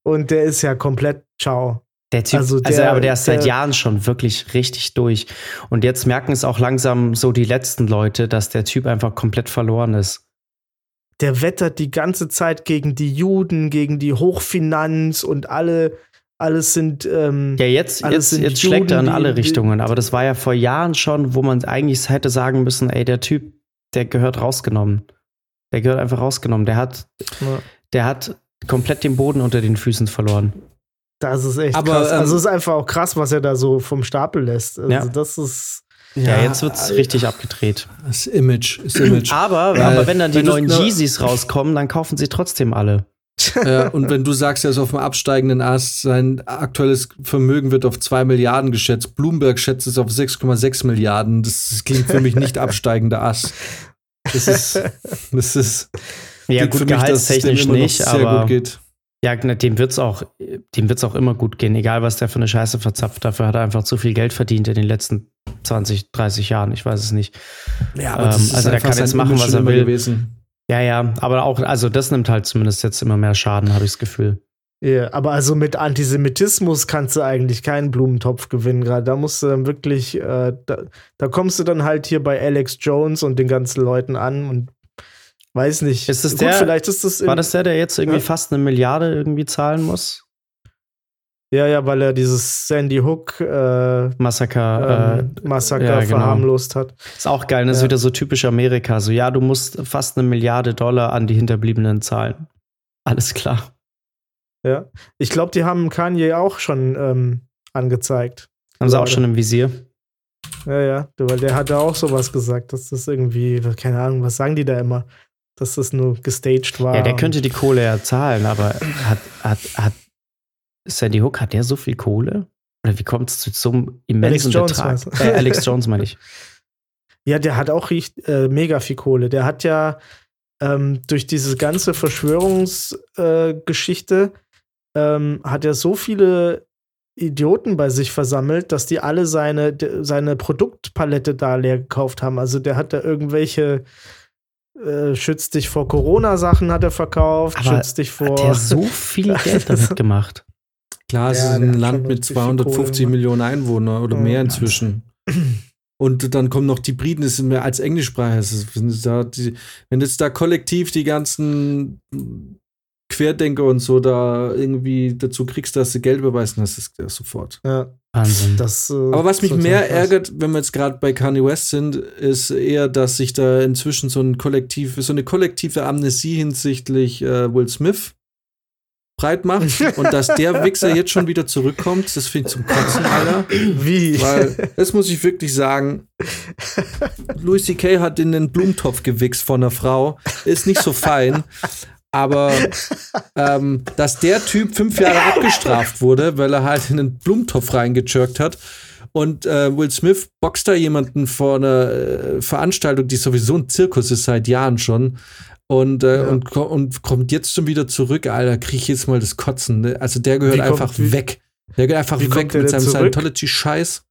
Und der ist ja komplett ciao. Der Typ, Also also, der- aber der ist seit der- Jahren schon wirklich richtig durch. Und jetzt merken es auch langsam so die letzten Leute, dass der Typ einfach komplett verloren ist. Der wettert die ganze Zeit gegen die Juden, gegen die Hochfinanz und alle, alles sind ähm, Ja, jetzt, Alles jetzt, sind jetzt schlägt er in Juden, alle die- Richtungen. Aber das war ja vor Jahren schon, wo man eigentlich hätte sagen müssen, ey, der Typ, der gehört rausgenommen. Der gehört einfach rausgenommen. Der hat, ja. der hat komplett den Boden unter den Füßen verloren. Das ist echt Aber, krass. ähm, also es ist einfach auch krass, was er da so vom Stapel lässt. Also Ja. das ist Ja, jetzt wird's richtig abgedreht. Das Image, das Image. Aber, Weil- aber wenn dann die wenn neuen nur- Yeezys rauskommen, dann kaufen sie trotzdem alle. ja, und wenn du sagst, er ist auf dem absteigenden Ast, sein aktuelles Vermögen wird auf 2 Milliarden geschätzt. Bloomberg schätzt es auf 6,6 Milliarden. Das klingt für mich nicht absteigender Ast. Das ist, das ist Ja, für gut, mich, dass es noch nicht, sehr aber gut geht. ja, dem wird's auch, dem wird's auch immer gut gehen, egal was der für eine Scheiße verzapft. Dafür hat er einfach zu viel Geld verdient in den letzten 20, 30 Jahren. Ich weiß es nicht. Ja, aber das ist also der kann jetzt machen, was er will. Gewesen. Ja, ja, aber auch, also das nimmt halt zumindest jetzt immer mehr Schaden, habe ich das Gefühl. Ja, aber also mit Antisemitismus kannst du eigentlich keinen Blumentopf gewinnen gerade. Da musst du dann wirklich, äh, da, da kommst du dann halt hier bei Alex Jones und den ganzen Leuten an und weiß nicht. Ist das Gut, der- vielleicht ist das War das der, der jetzt irgendwie Ja. fast eine Milliarde irgendwie zahlen muss? Ja, ja, weil er dieses Sandy Hook äh, Massaker, ähm, Massaker ja, genau. verharmlost hat. äh, ist auch geil, das ist Ja. wieder so typisch Amerika. So, ja, du musst fast eine Milliarde Dollar an die Hinterbliebenen zahlen. Alles klar. Ja. Ich glaube, die haben Kanye auch schon ähm, angezeigt. Haben sie auch schon im Visier. Ja, ja, weil der hat da auch sowas gesagt, dass das irgendwie, keine Ahnung, was sagen die da immer? Dass das nur gestaged war. Ja, der könnte die Kohle ja zahlen, aber hat, hat, hat Sandy Hook, hat der so viel Kohle? Oder wie kommt es zu so einem immensen Jones Betrag? Äh, Alex Jones meine ich. Ja, der hat auch äh, mega viel Kohle. Der hat ja ähm, durch diese ganze Verschwörungsgeschichte äh, ähm, hat er so viele Idioten bei sich versammelt, dass die alle seine, seine Produktpalette da leer gekauft haben. Also der hat da irgendwelche äh, schützt dich vor Corona-Sachen hat er verkauft, Aber schützt dich vor. Hat der so viel Geld damit gemacht? Klar, es Ja, ist ein Land mit richtig viel 250 Kohle Millionen Einwohnern oder Ja. mehr inzwischen. Und dann kommen noch die Briten, das ist mehr als Englischsprache. Wenn jetzt da kollektiv die ganzen Querdenker und so da irgendwie dazu kriegst, dass du Geld überweisen, hast ist das sofort. Ja. Wahnsinn. Das, äh, Aber was mich mehr krass. ärgert, wenn wir jetzt gerade bei Kanye West sind, ist eher, dass sich da inzwischen so ein Kollektiv, so eine kollektive Amnesie hinsichtlich äh, Will Smith breit macht und dass der Wichser jetzt schon wieder zurückkommt, das finde ich zum Kotzen, Alter. Wie? Weil, das muss ich wirklich sagen, Louis C.K. hat in den Blumentopf gewichst von einer Frau, ist nicht so fein, aber ähm, dass der Typ fünf Jahre abgestraft wurde, weil er halt in den Blumentopf reingejirkt hat und äh, Will Smith boxt da jemanden vor einer äh, Veranstaltung, die sowieso ein Zirkus ist seit Jahren schon. Und, äh, Ja. und, und kommt jetzt schon wieder zurück, Alter, krieg ich jetzt mal das Kotzen. Ne? Also der gehört Wie kommt- einfach wie- weg. Der gehört einfach weg mit seinem zurück? Scientology-Scheiß.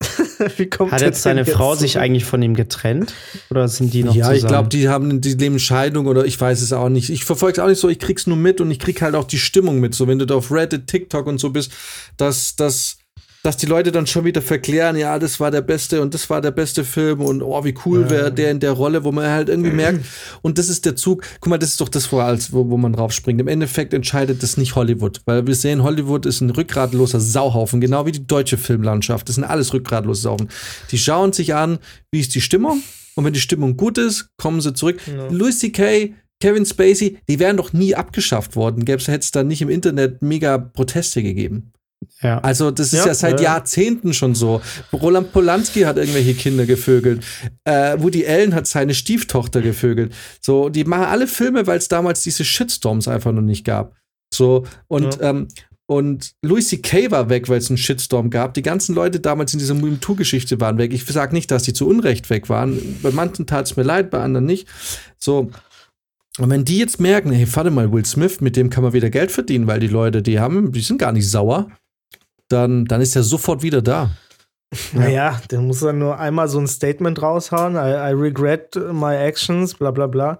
Wie kommt Hat jetzt seine denn Frau jetzt sich zurück? eigentlich von ihm getrennt? Oder sind die noch Ja, zusammen? ich glaube, die haben die leben Scheidung oder ich weiß es auch nicht. Ich verfolge es auch nicht so, ich krieg's nur mit und ich krieg halt auch die Stimmung mit. So, wenn du da auf Reddit, TikTok und so bist, dass, dass, dass die Leute dann schon wieder verklären, ja, das war der beste und das war der beste Film und oh, wie cool wäre der in der Rolle, wo man halt irgendwie merkt, und das ist der Zug, guck mal, das ist doch das, wo, als, wo, wo man draufspringt. Im Endeffekt entscheidet das nicht Hollywood, weil wir sehen, Hollywood ist ein rückgratloser Sauhaufen, genau wie die deutsche Filmlandschaft. Das sind alles rückgratlose Saufen. Die schauen sich an, wie ist die Stimmung, und wenn die Stimmung gut ist, kommen sie zurück. Ja. Louis C.K., Kevin Spacey, die wären doch nie abgeschafft worden. Hätte es da nicht im Internet mega Proteste gegeben. Ja. Also, das ist ja, Ja, seit ja. Jahrzehnten schon so. Roland Polanski hat irgendwelche Kinder gevögelt. Äh, Woody Allen hat seine Stieftochter gevögelt. So, die machen alle Filme, weil es damals diese Shitstorms einfach noch nicht gab. So, und, ähm, und Louis C.K. war weg, weil es einen Shitstorm gab. Die ganzen Leute damals in dieser MeToo-Geschichte waren weg. Ich sage nicht, dass die zu Unrecht weg waren. Bei manchen tat es mir leid, bei anderen nicht. So. Und wenn die jetzt merken, hey, warte mal, Will Smith, mit dem kann man wieder Geld verdienen, weil die Leute, die haben, die sind gar nicht sauer, dann, dann ist er sofort wieder da. Naja, der muss dann nur einmal so ein Statement raushauen. I, I regret my actions, bla bla bla.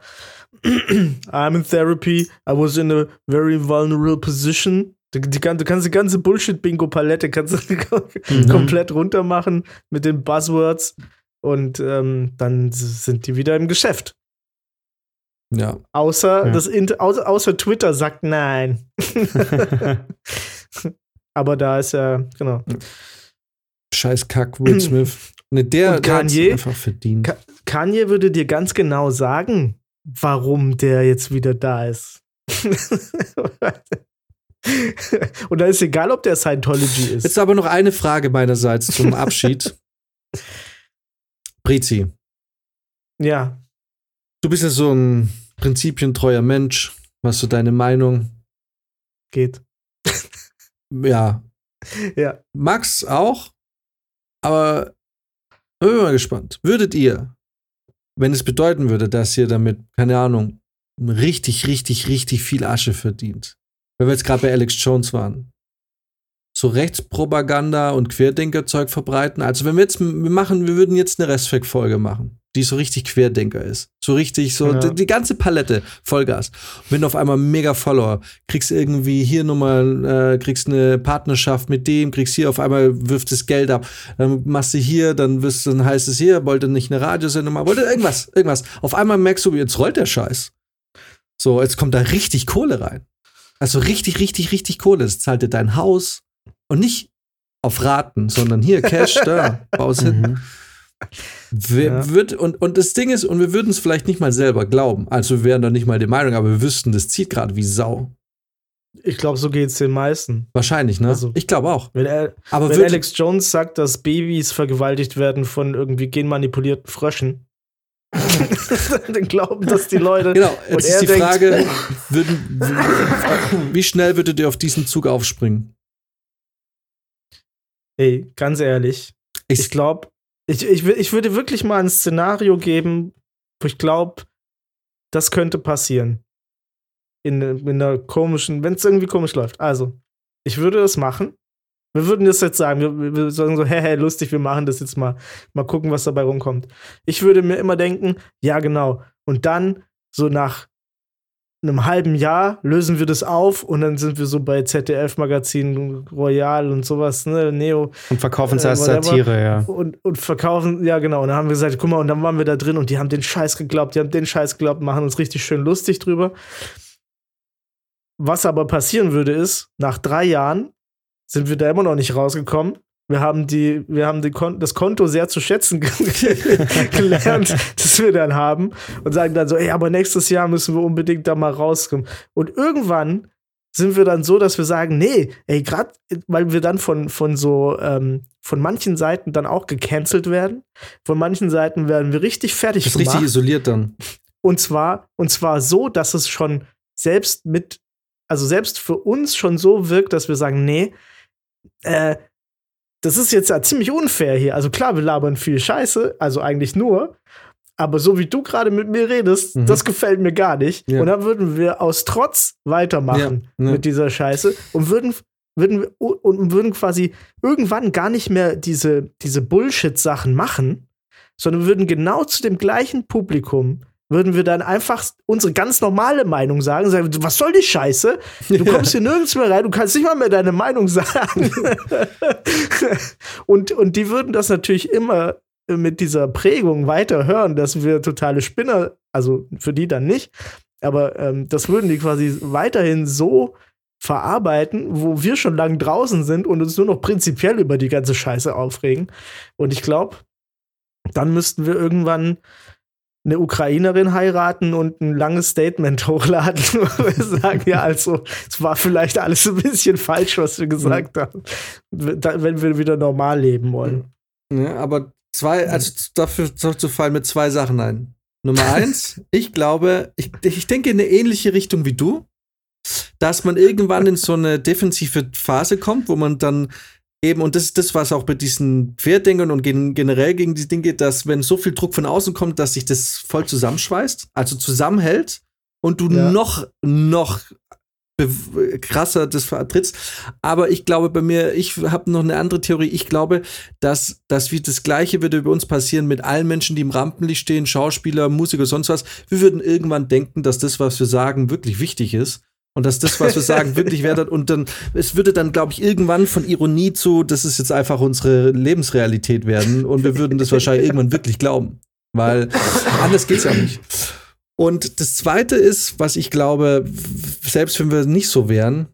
I'm in therapy. I was in a very vulnerable position. Die, die, du kannst die ganze Bullshit-Bingo-Palette kannst du komplett runter machen mit den Buzzwords und ähm, dann sind die wieder im Geschäft. Ja. Außer, Ja. das außer, außer Twitter sagt nein. Aber da ist ja, genau. Scheiß Kack, Will Smith. Ne, der, Und der Kanye? einfach verdient. Ka- Kanye würde dir ganz genau sagen, warum der jetzt wieder da ist. Und da ist egal, ob der Scientology ist. Jetzt aber noch eine Frage meinerseits zum Abschied. Brizi, ja, du bist ja so ein prinzipientreuer Mensch. Was so deine Meinung? geht. Ja. Ja. Max auch. Aber ich bin mal gespannt. Würdet ihr, wenn es bedeuten würde, dass ihr damit, keine Ahnung, richtig, richtig, richtig viel Asche verdient, wenn wir jetzt gerade bei Alex Jones waren, so Rechtspropaganda und Querdenkerzeug verbreiten. Also wenn wir jetzt, wir machen, wir würden jetzt eine Restfact-Folge machen, die so richtig Querdenker ist. So richtig, so Ja. die, die ganze Palette, Vollgas. Und wenn du auf einmal mega Follower, kriegst irgendwie hier nochmal, äh, kriegst eine Partnerschaft mit dem, kriegst hier auf einmal, wirft das Geld ab, dann machst du hier, dann wirst, dann heißt es hier, wollte nicht eine Radiosendung machen, wollte irgendwas, irgendwas. Auf einmal merkst du, jetzt rollt der Scheiß. So, jetzt kommt da richtig Kohle rein. Also richtig, richtig, richtig Kohle. Das zahlt dir dein Haus und nicht auf Raten, sondern hier Cash, da, baus hin. Mhm. Wir, Ja. wird, und, und das Ding ist, und wir würden es vielleicht nicht mal selber glauben. Also wir wären doch nicht mal der Meinung, aber wir wüssten, das zieht gerade wie Sau. Ich glaube, so geht es den meisten. Wahrscheinlich, ne? Also- ich glaube auch. Wenn, er, Aber wenn Alex Jones sagt, dass Babys vergewaltigt werden von irgendwie genmanipulierten Fröschen, dann glauben das die Leute. genau, Und jetzt ist die denkt- Frage, würden, wie schnell würdet ihr auf diesen Zug aufspringen? Ey, ganz ehrlich, Ich, ich glaube, ich, ich, ich würde wirklich mal ein Szenario geben, wo ich glaube, das könnte passieren. In, in einer komischen, wenn es irgendwie komisch läuft. Also, ich würde das machen. Wir würden das jetzt sagen, wir, wir sagen so, hey, hey, lustig, wir machen das jetzt mal. Mal gucken, was dabei rumkommt. Ich würde mir immer denken, ja, genau. Und dann, so nach einem halben Jahr lösen wir das auf und dann sind wir so bei ZDF-Magazin Royal und sowas, ne, Neo. Und verkaufen es äh, als Satire, ja. Und, und verkaufen, ja genau. Und dann haben wir gesagt, guck mal, und dann waren wir da drin und die haben den Scheiß geglaubt, die haben den Scheiß geglaubt, machen uns richtig schön lustig drüber. Was aber passieren würde, ist, nach drei Jahren sind wir da immer noch nicht rausgekommen. Wir haben, die, wir haben die Kon das Konto sehr zu schätzen gelernt, das wir dann haben. Und sagen dann so, ey, aber nächstes Jahr müssen wir unbedingt da mal rauskommen. Und irgendwann sind wir dann so, dass wir sagen, nee, ey, gerade weil wir dann von, von so, ähm, von manchen Seiten dann auch gecancelt werden. Von manchen Seiten werden wir richtig fertig das ist gemacht. richtig isoliert dann. Und zwar, und zwar so, dass es schon selbst mit, also selbst für uns schon so wirkt, dass wir sagen, nee, äh, das ist jetzt ja ziemlich unfair hier. Also klar, wir labern viel Scheiße, also eigentlich nur. Aber so wie du gerade mit mir redest, mhm. das gefällt mir gar nicht. Ja. Und dann würden wir aus Trotz weitermachen ja, ne. mit dieser Scheiße und würden, würden, und würden quasi irgendwann gar nicht mehr diese, diese Bullshit-Sachen machen, sondern würden genau zu dem gleichen Publikum würden wir dann einfach unsere ganz normale Meinung sagen, sagen, was soll die Scheiße? Du kommst hier nirgends mehr rein, du kannst nicht mal mehr deine Meinung sagen. und, und die würden das natürlich immer mit dieser Prägung weiter hören, dass wir totale Spinner, also für die dann nicht, aber ähm, das würden die quasi weiterhin so verarbeiten, wo wir schon lange draußen sind und uns nur noch prinzipiell über die ganze Scheiße aufregen. Und ich glaube, dann müssten wir irgendwann eine Ukrainerin heiraten und ein langes Statement hochladen, wo wir sagen, ja, also, es war vielleicht alles ein bisschen falsch, was wir gesagt mhm. haben, wenn wir wieder normal leben wollen. Ja, aber zwei, also dafür zu fallen mit zwei Sachen ein. Nummer eins, ich glaube, ich, ich denke in eine ähnliche Richtung wie du, dass man irgendwann in so eine defensive Phase kommt, wo man dann Eben, und das ist das, was auch bei diesen Querdingern und gen generell gegen die Dinge geht, dass wenn so viel Druck von außen kommt, dass sich das voll zusammenschweißt, also zusammenhält und du ja. noch, noch krasser das vertrittst. Aber ich glaube bei mir, ich habe noch eine andere Theorie. Ich glaube, dass, dass wie das Gleiche würde bei uns passieren mit allen Menschen, die im Rampenlicht stehen, Schauspieler, Musiker, sonst was. Wir würden irgendwann denken, dass das, was wir sagen, wirklich wichtig ist und dass das, was wir sagen, wirklich wert hat. Und dann, es würde dann, glaube ich, irgendwann von Ironie zu, das ist jetzt einfach unsere Lebensrealität werden. Und wir würden das wahrscheinlich irgendwann wirklich glauben. Weil anders geht's ja nicht. Und das zweite ist, was ich glaube, selbst wenn wir nicht so wären,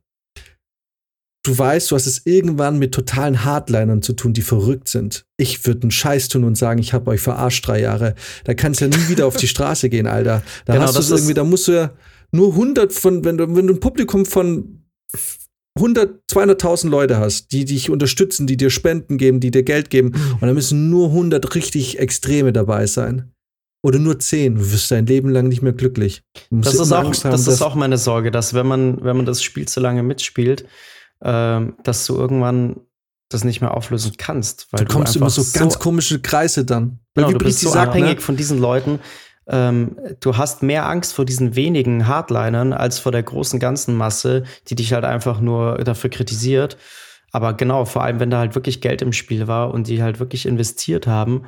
du weißt, du hast es irgendwann mit totalen Hardlinern zu tun, die verrückt sind. Ich würde einen Scheiß tun und sagen, ich habe euch verarscht drei Jahre. Da kannst du ja nie wieder auf die Straße gehen, Alter. Da genau, hast du irgendwie, da musst du ja nur 100 von, wenn du, wenn du ein Publikum von 100, 200.000 Leute hast, die dich unterstützen, die dir Spenden geben, die dir Geld geben, mhm. und dann müssen nur 100 richtig Extreme dabei sein. Oder nur 10, du wirst dein Leben lang nicht mehr glücklich. Das, ist auch, haben, das ist auch meine Sorge, dass wenn man, wenn man das Spiel zu lange mitspielt, ähm, dass du irgendwann das nicht mehr auflösen kannst. Weil du kommst du immer so ganz komische Kreise dann. Genau, du bist so sagt, abhängig ne? von diesen Leuten, ähm, du hast mehr Angst vor diesen wenigen Hardlinern als vor der großen ganzen Masse, die dich halt einfach nur dafür kritisiert. Aber genau, vor allem, wenn da halt wirklich Geld im Spiel war und die halt wirklich investiert haben,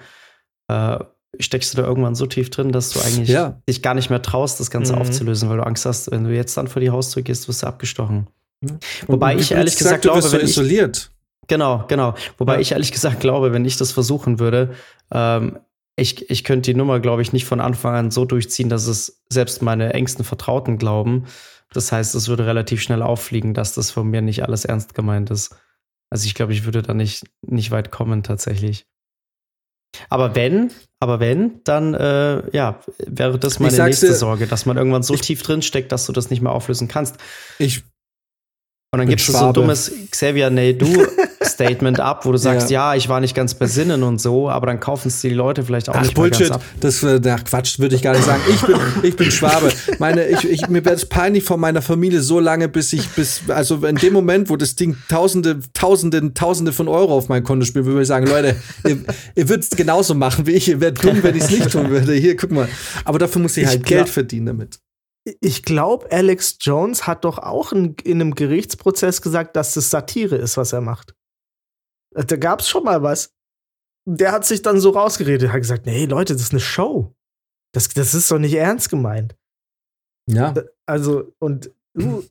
äh, steckst du da irgendwann so tief drin, dass du eigentlich ja. dich gar nicht mehr traust, das Ganze mhm. aufzulösen, weil du Angst hast, wenn du jetzt dann vor die Haustür gehst, wirst du abgestochen. Mhm. Wobei ich ehrlich gesagt, gesagt glaube, wenn ich, isoliert. Genau, genau. Wobei ja. ich ehrlich gesagt glaube, wenn ich das versuchen würde, ähm, ich, ich könnte die Nummer, glaube ich, nicht von Anfang an so durchziehen, dass es selbst meine engsten Vertrauten glauben. Das heißt, es würde relativ schnell auffliegen, dass das von mir nicht alles ernst gemeint ist. Also ich glaube, ich würde da nicht, nicht weit kommen tatsächlich. Aber wenn, aber wenn, dann äh, ja, wäre das meine nächste dir, Sorge, dass man irgendwann so ich, tief drin steckt, dass du das nicht mehr auflösen kannst. Ich und dann gibt es so ein dummes Xavier Naidoo Statement ab, wo du sagst, ja. ja. ich war nicht ganz besinnen und so, aber dann kaufen es die Leute vielleicht auch Ach, nicht Bullshit. ganz ab. Das äh, ach, Quatsch, würde ich gar nicht sagen. Ich bin, ich bin Schwabe. Meine, ich, ich, mir wäre es peinlich von meiner Familie so lange, bis ich, bis, also in dem Moment, wo das Ding Tausende, Tausende, Tausende von Euro auf mein Konto spielt, würde ich sagen, Leute, ihr, ihr würdet es genauso machen wie ich. Ihr werdet dumm, wenn ich es nicht tun würde. Hier, guck mal. Aber dafür muss ich, ich halt Geld verdienen damit ich glaube, Alex Jones hat doch auch in, in, einem Gerichtsprozess gesagt, dass das Satire ist, was er macht. Äh, da gab es schon mal was. Der hat sich dann so rausgeredet, hat gesagt, nee, Leute, das ist eine Show. Das, das ist doch nicht ernst gemeint. Ja. Also, und uh,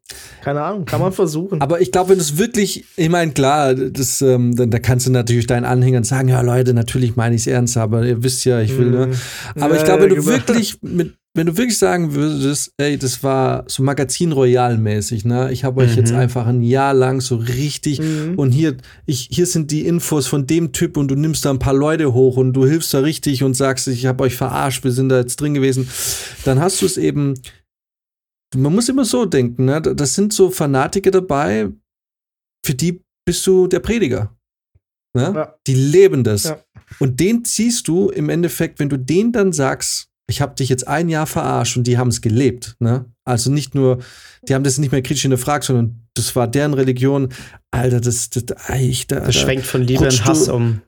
keine Ahnung, kann man versuchen. Aber ich glaube, wenn es wirklich, ich meine, klar, das, ähm, dann, da kannst du natürlich deinen Anhängern sagen, ja Leute, natürlich meine ich es ernst, aber ihr wisst ja, ich will, ne? Mhm. Aber ich Ja, glaube, wenn du genau. wirklich mit, wenn du wirklich sagen würdest, ey, das war so Magazin Royal mäßig, ne? Ich habe euch jetzt Mhm. einfach ein Jahr lang so richtig Mhm. und hier, ich, hier sind die Infos von dem Typ und du nimmst da ein paar Leute hoch und du hilfst da richtig und sagst, ich habe euch verarscht, wir sind da jetzt drin gewesen, dann hast du es eben. Man muss immer so denken, ne? Das sind so Fanatiker dabei, für die bist du der Prediger. Ne? Ja. Die leben das. Ja. Und den ziehst du im Endeffekt, wenn du denen dann sagst, ich habe dich jetzt ein Jahr verarscht und die haben es gelebt. Ne? Also nicht nur, die haben das nicht mehr kritisch hinterfragt, sondern das war deren Religion. Alter, das, das, ich, da, Das da, schwenkt von Liebe in Hass du- um.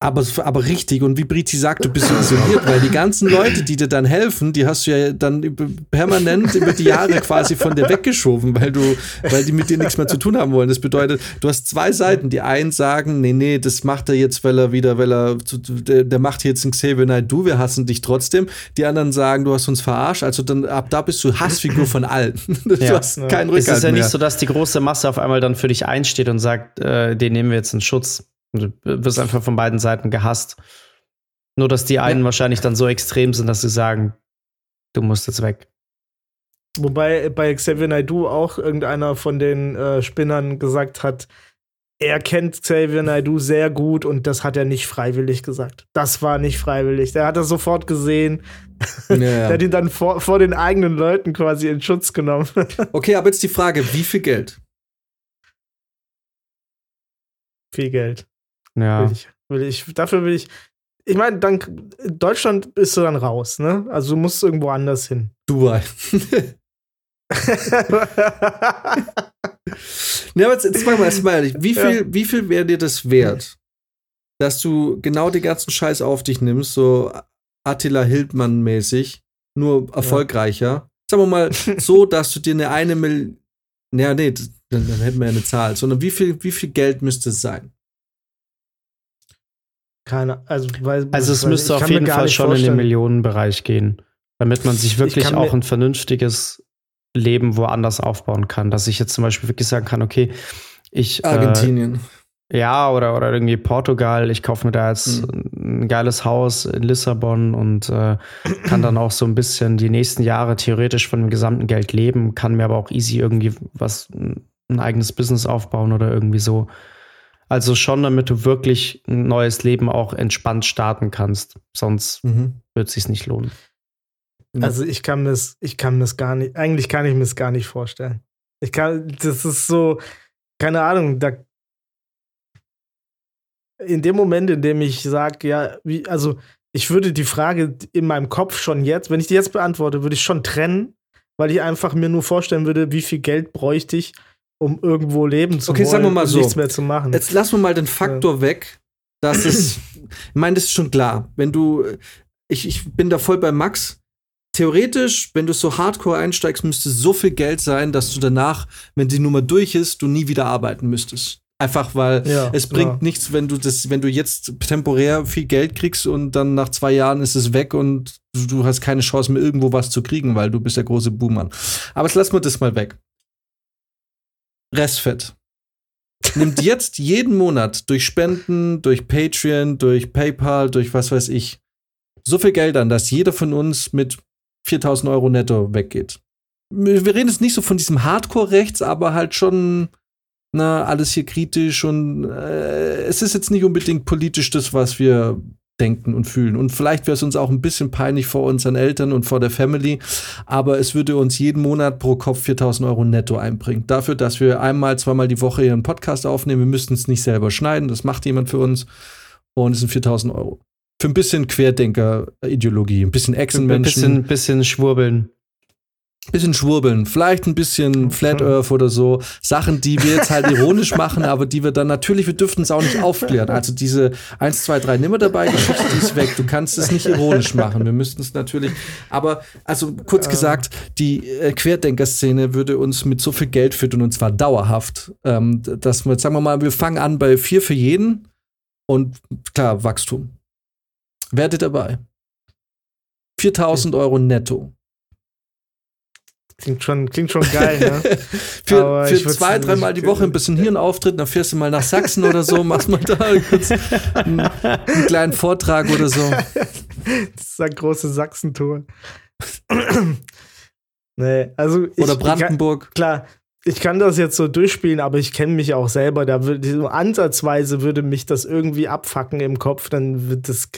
Aber, aber richtig. Und wie Brizi sagt, du bist isoliert, weil die ganzen Leute, die dir dann helfen, die hast du ja dann permanent über die Jahre quasi von dir weggeschoben, weil du, weil die mit dir nichts mehr zu tun haben wollen. Das bedeutet, du hast zwei Seiten. Die einen sagen, nee, nee, das macht er jetzt, weil er wieder, weil er, der, der macht jetzt ein Xavier Naidoo, du, wir hassen dich trotzdem. Die anderen sagen, du hast uns verarscht. Also dann, ab da bist du Hassfigur von allen. Du Ja. hast keinen Es Rückhalt ist ja mehr. nicht so, dass die große Masse auf einmal dann für dich einsteht und sagt, äh, den nehmen wir jetzt in Schutz. Du wirst einfach von beiden Seiten gehasst. Nur, dass die einen wahrscheinlich dann so extrem sind, dass sie sagen, du musst jetzt weg. Wobei bei Xavier Naidoo auch irgendeiner von den äh, Spinnern gesagt hat, er kennt Xavier Naidoo sehr gut und das hat er nicht freiwillig gesagt. Das war nicht freiwillig. Der hat das sofort gesehen. Ja, Der ja. hat ihn dann vor, vor den eigenen Leuten quasi in Schutz genommen. Okay, aber jetzt die Frage, wie viel Geld? Viel Geld. Ja. Will ich, will ich, dafür will ich. Ich meine, dank Deutschland bist du dann raus, ne? Also du musst irgendwo anders hin. Dubai. Ne, aber jetzt, jetzt mal, jetzt mal ehrlich, wie viel, wie viel wäre dir das wert, dass du genau den ganzen Scheiß auf dich nimmst, so Attila Hildmann-mäßig, nur erfolgreicher? Sagen wir mal so, dass du dir eine eine Mil. Naja, nee, dann, dann hätten wir ja eine Zahl, sondern wie viel, wie viel Geld müsste es sein? Keine, also, weil, Also es weil müsste auf jeden Fall schon in den vorstellen- Millionenbereich gehen, damit man sich wirklich auch ein vernünftiges Leben woanders aufbauen kann. Dass ich jetzt zum Beispiel wirklich sagen kann, okay, ich äh, Argentinien. Ja, oder, oder irgendwie Portugal. Ich kaufe mir da jetzt Mhm. ein geiles Haus in Lissabon und äh, kann dann auch so ein bisschen die nächsten Jahre theoretisch von dem gesamten Geld leben, kann mir aber auch easy irgendwie was, ein eigenes Business aufbauen oder irgendwie so. Also schon, damit du wirklich ein neues Leben auch entspannt starten kannst. Sonst Mhm. wird es sich nicht lohnen. Also ich kann mir das, ich kann mir das gar nicht, eigentlich kann ich mir das gar nicht vorstellen. Ich kann, das ist so, keine Ahnung, da in dem Moment, in dem ich sage, ja, wie, also ich würde die Frage in meinem Kopf schon jetzt, wenn ich die jetzt beantworte, würde ich schon trennen, weil ich einfach mir nur vorstellen würde, wie viel Geld bräuchte ich, um irgendwo leben zu Okay, wollen sagen wir mal und so. nichts mehr zu machen. Jetzt lassen wir mal den Faktor weg, dass es, ich meine, das ist schon klar. Wenn du, ich, ich bin da voll bei Max. Theoretisch, wenn du so hardcore einsteigst, müsste so viel Geld sein, dass du danach, wenn die Nummer durch ist, du nie wieder arbeiten müsstest. Einfach weil Ja, es bringt ja. nichts, wenn du das, wenn du jetzt temporär viel Geld kriegst und dann nach zwei Jahren ist es weg und du, hast keine Chance mehr irgendwo was zu kriegen, weil du bist der große Buhmann. Aber jetzt lassen wir das mal weg. Restfett nimmt jetzt jeden Monat durch Spenden, durch Patreon, durch PayPal, durch was weiß ich, so viel Geld an, dass jeder von uns mit 4000 Euro netto weggeht. Wir reden jetzt nicht so von diesem Hardcore-Rechts, aber halt schon, na, alles hier kritisch und äh, es ist jetzt nicht unbedingt politisch das, was wir denken und fühlen. Und vielleicht wäre es uns auch ein bisschen peinlich vor unseren Eltern und vor der Family, aber es würde uns jeden Monat pro Kopf 4000 Euro netto einbringen. Dafür, dass wir einmal, zweimal die Woche hier einen Podcast aufnehmen, wir müssten es nicht selber schneiden, das macht jemand für uns und es sind 4000 Euro. Für ein bisschen Querdenker-Ideologie, ein bisschen Ein Echsenmenschen, bisschen, bisschen schwurbeln. Bisschen schwurbeln, vielleicht ein bisschen Flat Earth oder so. Sachen, die wir jetzt halt ironisch machen, aber die wir dann natürlich, wir dürften es auch nicht aufklären. Also diese 1, 2, 3 nimmer dabei, Geschichte, die ist weg. Du kannst es nicht ironisch machen. Wir müssten es natürlich, aber also kurz gesagt, die äh, Querdenker-Szene würde uns mit so viel Geld füttern und zwar dauerhaft, ähm, dass wir, sagen wir mal, wir fangen an bei vier für jeden und klar, Wachstum. Werdet dabei. 4000 Euro netto. Klingt schon, klingt schon geil, ne? für für zwei, dreimal die Woche ein bisschen Hirnauftritt, dann fährst du mal nach Sachsen oder so, machst mal da kurz einen, einen kleinen Vortrag oder so. Das ist ein große Sachsentour. nee, also ich, Oder Brandenburg. Ich, klar, ich kann das jetzt so durchspielen, aber ich kenne mich auch selber. Da würde ansatzweise würde mich das irgendwie abfacken im Kopf, dann wird das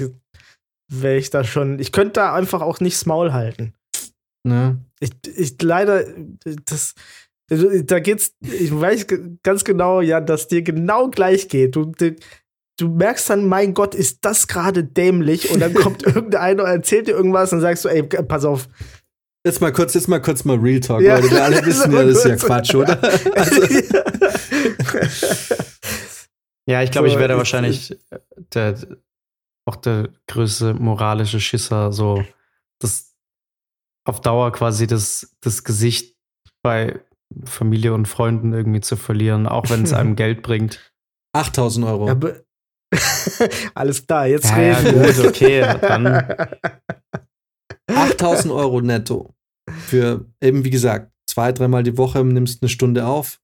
wäre ich da schon. Ich könnte da einfach auch nichts Maul halten. Ja. Ich, ich leider, das, da geht's, ich weiß ganz genau, ja, dass dir genau gleich geht. Du, du merkst dann, mein Gott, ist das gerade dämlich? Und dann kommt irgendeiner und erzählt dir irgendwas und sagst du, ey, pass auf. Jetzt mal kurz, jetzt mal kurz mal Real Talk, ja. Leute. Wir alle wissen ja, das ist ja Quatsch, oder? Also. ja, ich glaube, so, ich werde wahrscheinlich der, auch der größte moralische Schisser, so das auf Dauer quasi das, das Gesicht bei Familie und Freunden irgendwie zu verlieren, auch wenn es einem Geld bringt. 8000 Euro. Ja, Alles klar, jetzt ja, reden wir. Ja, gut, okay, dann. 8000 Euro netto. Für eben, wie gesagt, zwei, dreimal die Woche nimmst eine Stunde auf.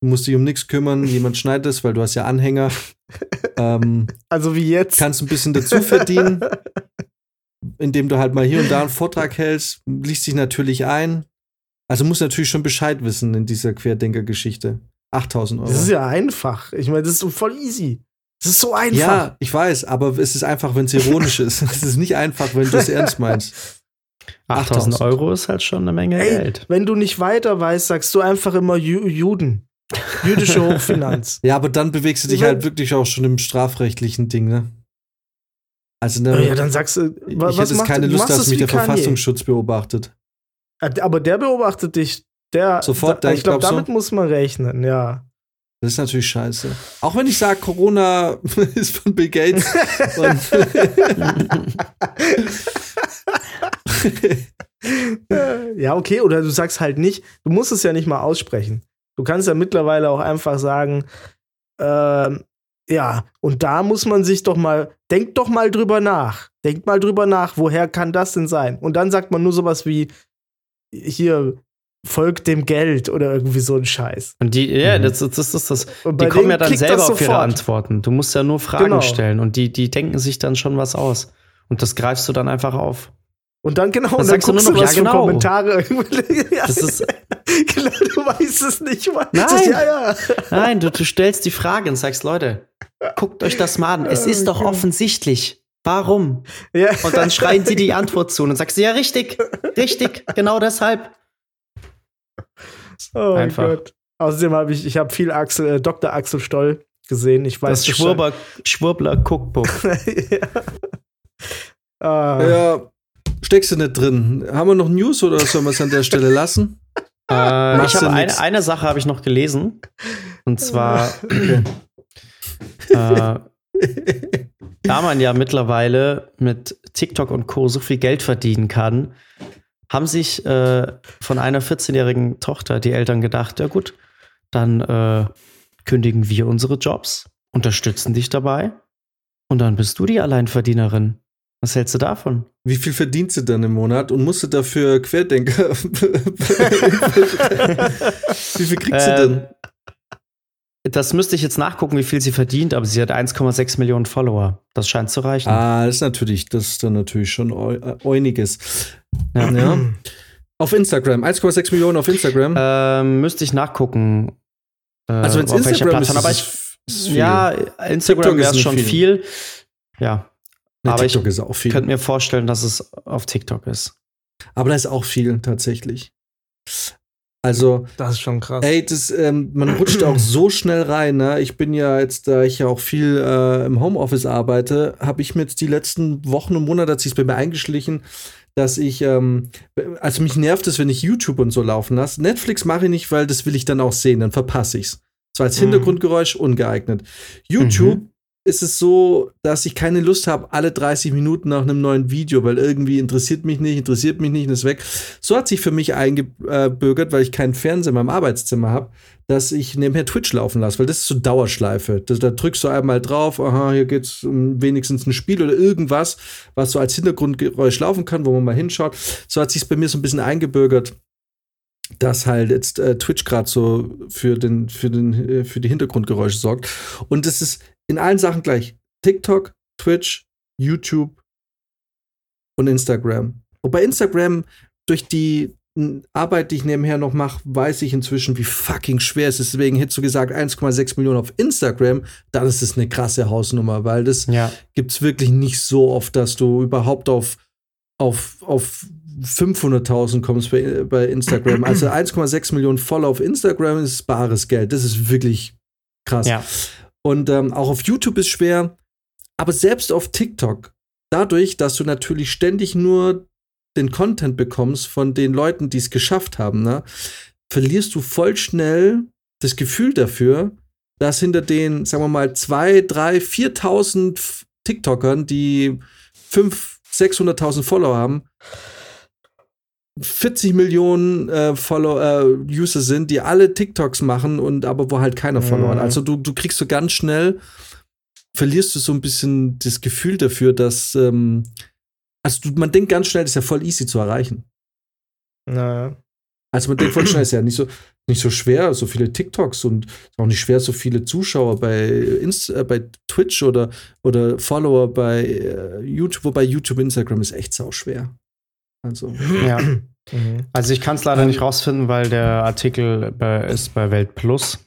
Du musst dich um nichts kümmern, jemand schneidet es, weil du hast ja Anhänger. ähm, also wie jetzt. Kannst ein bisschen dazu verdienen, indem du halt mal hier und da einen Vortrag hältst, liest dich natürlich ein. Also musst natürlich schon Bescheid wissen in dieser Querdenker-Geschichte. 8000 Euro. Das ist ja einfach. Ich meine, das ist so voll easy. Das ist so einfach. Ja, ich weiß, aber es ist einfach, wenn es ironisch ist. Es ist nicht einfach, wenn du es ernst meinst. 8000 Euro ist halt schon eine Menge Ey, Geld. Wenn du nicht weiter weißt, sagst du einfach immer Ju Juden. Jüdische Hochfinanz. ja, aber dann bewegst du dich halt wirklich auch schon im strafrechtlichen Ding, ne? Also, ne, ja, dann sagst du, was ich hätte jetzt keine Lust, dass mich der Kanye. Verfassungsschutz beobachtet. Aber der beobachtet dich. Der, Sofort, da, ich glaube, damit so? muss man rechnen, ja. Das ist natürlich scheiße. Auch wenn ich sage, Corona ist von Bill Gates. ja, okay, oder du sagst halt nicht, du musst es ja nicht mal aussprechen. Du kannst ja mittlerweile auch einfach sagen, äh, ja, und da muss man sich doch mal, denk doch mal drüber nach. Denk mal drüber nach, woher kann das denn sein? Und dann sagt man nur sowas wie, hier, folgt dem Geld oder irgendwie so ein Scheiß. Und die, ja, mhm. das, das, das, das, die kommen ja dann selber auf ihre Antworten. Du musst ja nur Fragen genau. stellen und die, die denken sich dann schon was aus. Und das greifst du dann einfach auf. Und dann genau, dann und dann guckst du, noch, was ja, genau. für Kommentare. das ist, genau, du weißt es nicht. Nein, ist, ja, ja. Nein du, du stellst die Frage und sagst, Leute, guckt euch das mal an. Es ist doch offensichtlich. Warum? Ja. Und dann schreien sie die Antwort zu und dann sagst du, ja, richtig, richtig, genau deshalb. Oh Einfach. Gott. Außerdem habe ich, ich habe viel Axel, äh, Dr. Axel Stoll gesehen. Ich weiß das Schwurbler, Schwurbler Cookbook. ja. Ah. ja, steckst du nicht drin. Haben wir noch News oder sollen wir es an der Stelle lassen? Äh, ich habe eine, eine Sache habe ich noch gelesen. Und zwar, okay. äh, da man ja mittlerweile mit TikTok und Co. so viel Geld verdienen kann, haben sich äh, von einer 14-jährigen Tochter die Eltern gedacht, ja gut, dann äh, kündigen wir unsere Jobs, unterstützen dich dabei und dann bist du die Alleinverdienerin. Was hältst du davon? Wie viel verdient sie dann im Monat und musst du dafür Querdenker? Wie viel kriegt sie denn? Äh, das müsste ich jetzt nachgucken, wie viel sie verdient, aber sie hat 1,6 Millionen Follower. Das scheint zu reichen. Ah, das ist natürlich, das ist dann natürlich schon einiges. Ja. ja. Auf Instagram, 1,6 Millionen auf Instagram. Ähm, müsste ich nachgucken. Äh, also wenn es Instagram ist, aber ich, ist ja, Instagram wäre es schon viel. viel. Ja. Nee, aber TikTok ich ist auch viel. könnte mir vorstellen, dass es auf TikTok ist. Aber da ist auch viel tatsächlich. Also, das ist schon krass. Ey, das, ähm, man rutscht auch so schnell rein. Ne? Ich bin ja jetzt, da ich ja auch viel äh, im Homeoffice arbeite, habe ich mir jetzt die letzten Wochen und Monate, hat sich bei mir eingeschlichen, dass ich, ähm, also mich nervt es, wenn ich YouTube und so laufen lasse. Netflix mache ich nicht, weil das will ich dann auch sehen, dann verpasse ich's. So als mhm. Hintergrundgeräusch ungeeignet. YouTube mhm ist es so, dass ich keine Lust habe, alle 30 Minuten nach einem neuen Video, weil irgendwie interessiert mich nicht, interessiert mich nicht und ist weg. So hat sich für mich eingebürgert, weil ich keinen Fernseher in meinem Arbeitszimmer habe, dass ich nebenher Twitch laufen lasse, weil das ist so Dauerschleife. Das, da drückst du einmal drauf, aha, hier geht's um wenigstens ein Spiel oder irgendwas, was so als Hintergrundgeräusch laufen kann, wo man mal hinschaut. So hat sich bei mir so ein bisschen eingebürgert dass halt jetzt äh, Twitch gerade so für den für den äh, für die Hintergrundgeräusche sorgt und es ist in allen Sachen gleich TikTok, Twitch, YouTube und Instagram. Wobei Instagram durch die Arbeit, die ich nebenher noch mache, weiß ich inzwischen, wie fucking schwer es ist. Deswegen hättest du gesagt, 1,6 Millionen auf Instagram, dann ist es eine krasse Hausnummer, weil das Ja. gibt es wirklich nicht so oft, dass du überhaupt auf, auf, auf 500.000 kommst bei, bei Instagram. Also 1,6 Millionen Follower auf Instagram ist bares Geld. Das ist wirklich krass. Ja. Und ähm, auch auf YouTube ist schwer, aber selbst auf TikTok, dadurch, dass du natürlich ständig nur den Content bekommst von den Leuten, die es geschafft haben, ne, verlierst du voll schnell das Gefühl dafür, dass hinter den, sagen wir mal, 2, 3, 4.000 TikTokern, die 5, 600.000 Follower haben, 40 Millionen äh, Follow äh, User sind, die alle TikToks machen und aber wo halt keiner Follower hat. Mhm. Also du, du kriegst so ganz schnell, verlierst du so ein bisschen das Gefühl dafür, dass ähm, also du, man denkt ganz schnell, das ist ja voll easy zu erreichen. Naja. Also man denkt voll schnell, ist ja nicht so, nicht so schwer, so viele TikToks und auch nicht schwer, so viele Zuschauer bei, Inst äh, bei Twitch oder, oder Follower bei äh, YouTube, wobei YouTube, Instagram ist echt sau schwer. Also, ja. Mhm. Also ich kann es leider Ähm, nicht rausfinden, weil der Artikel bei, ist bei Welt Plus.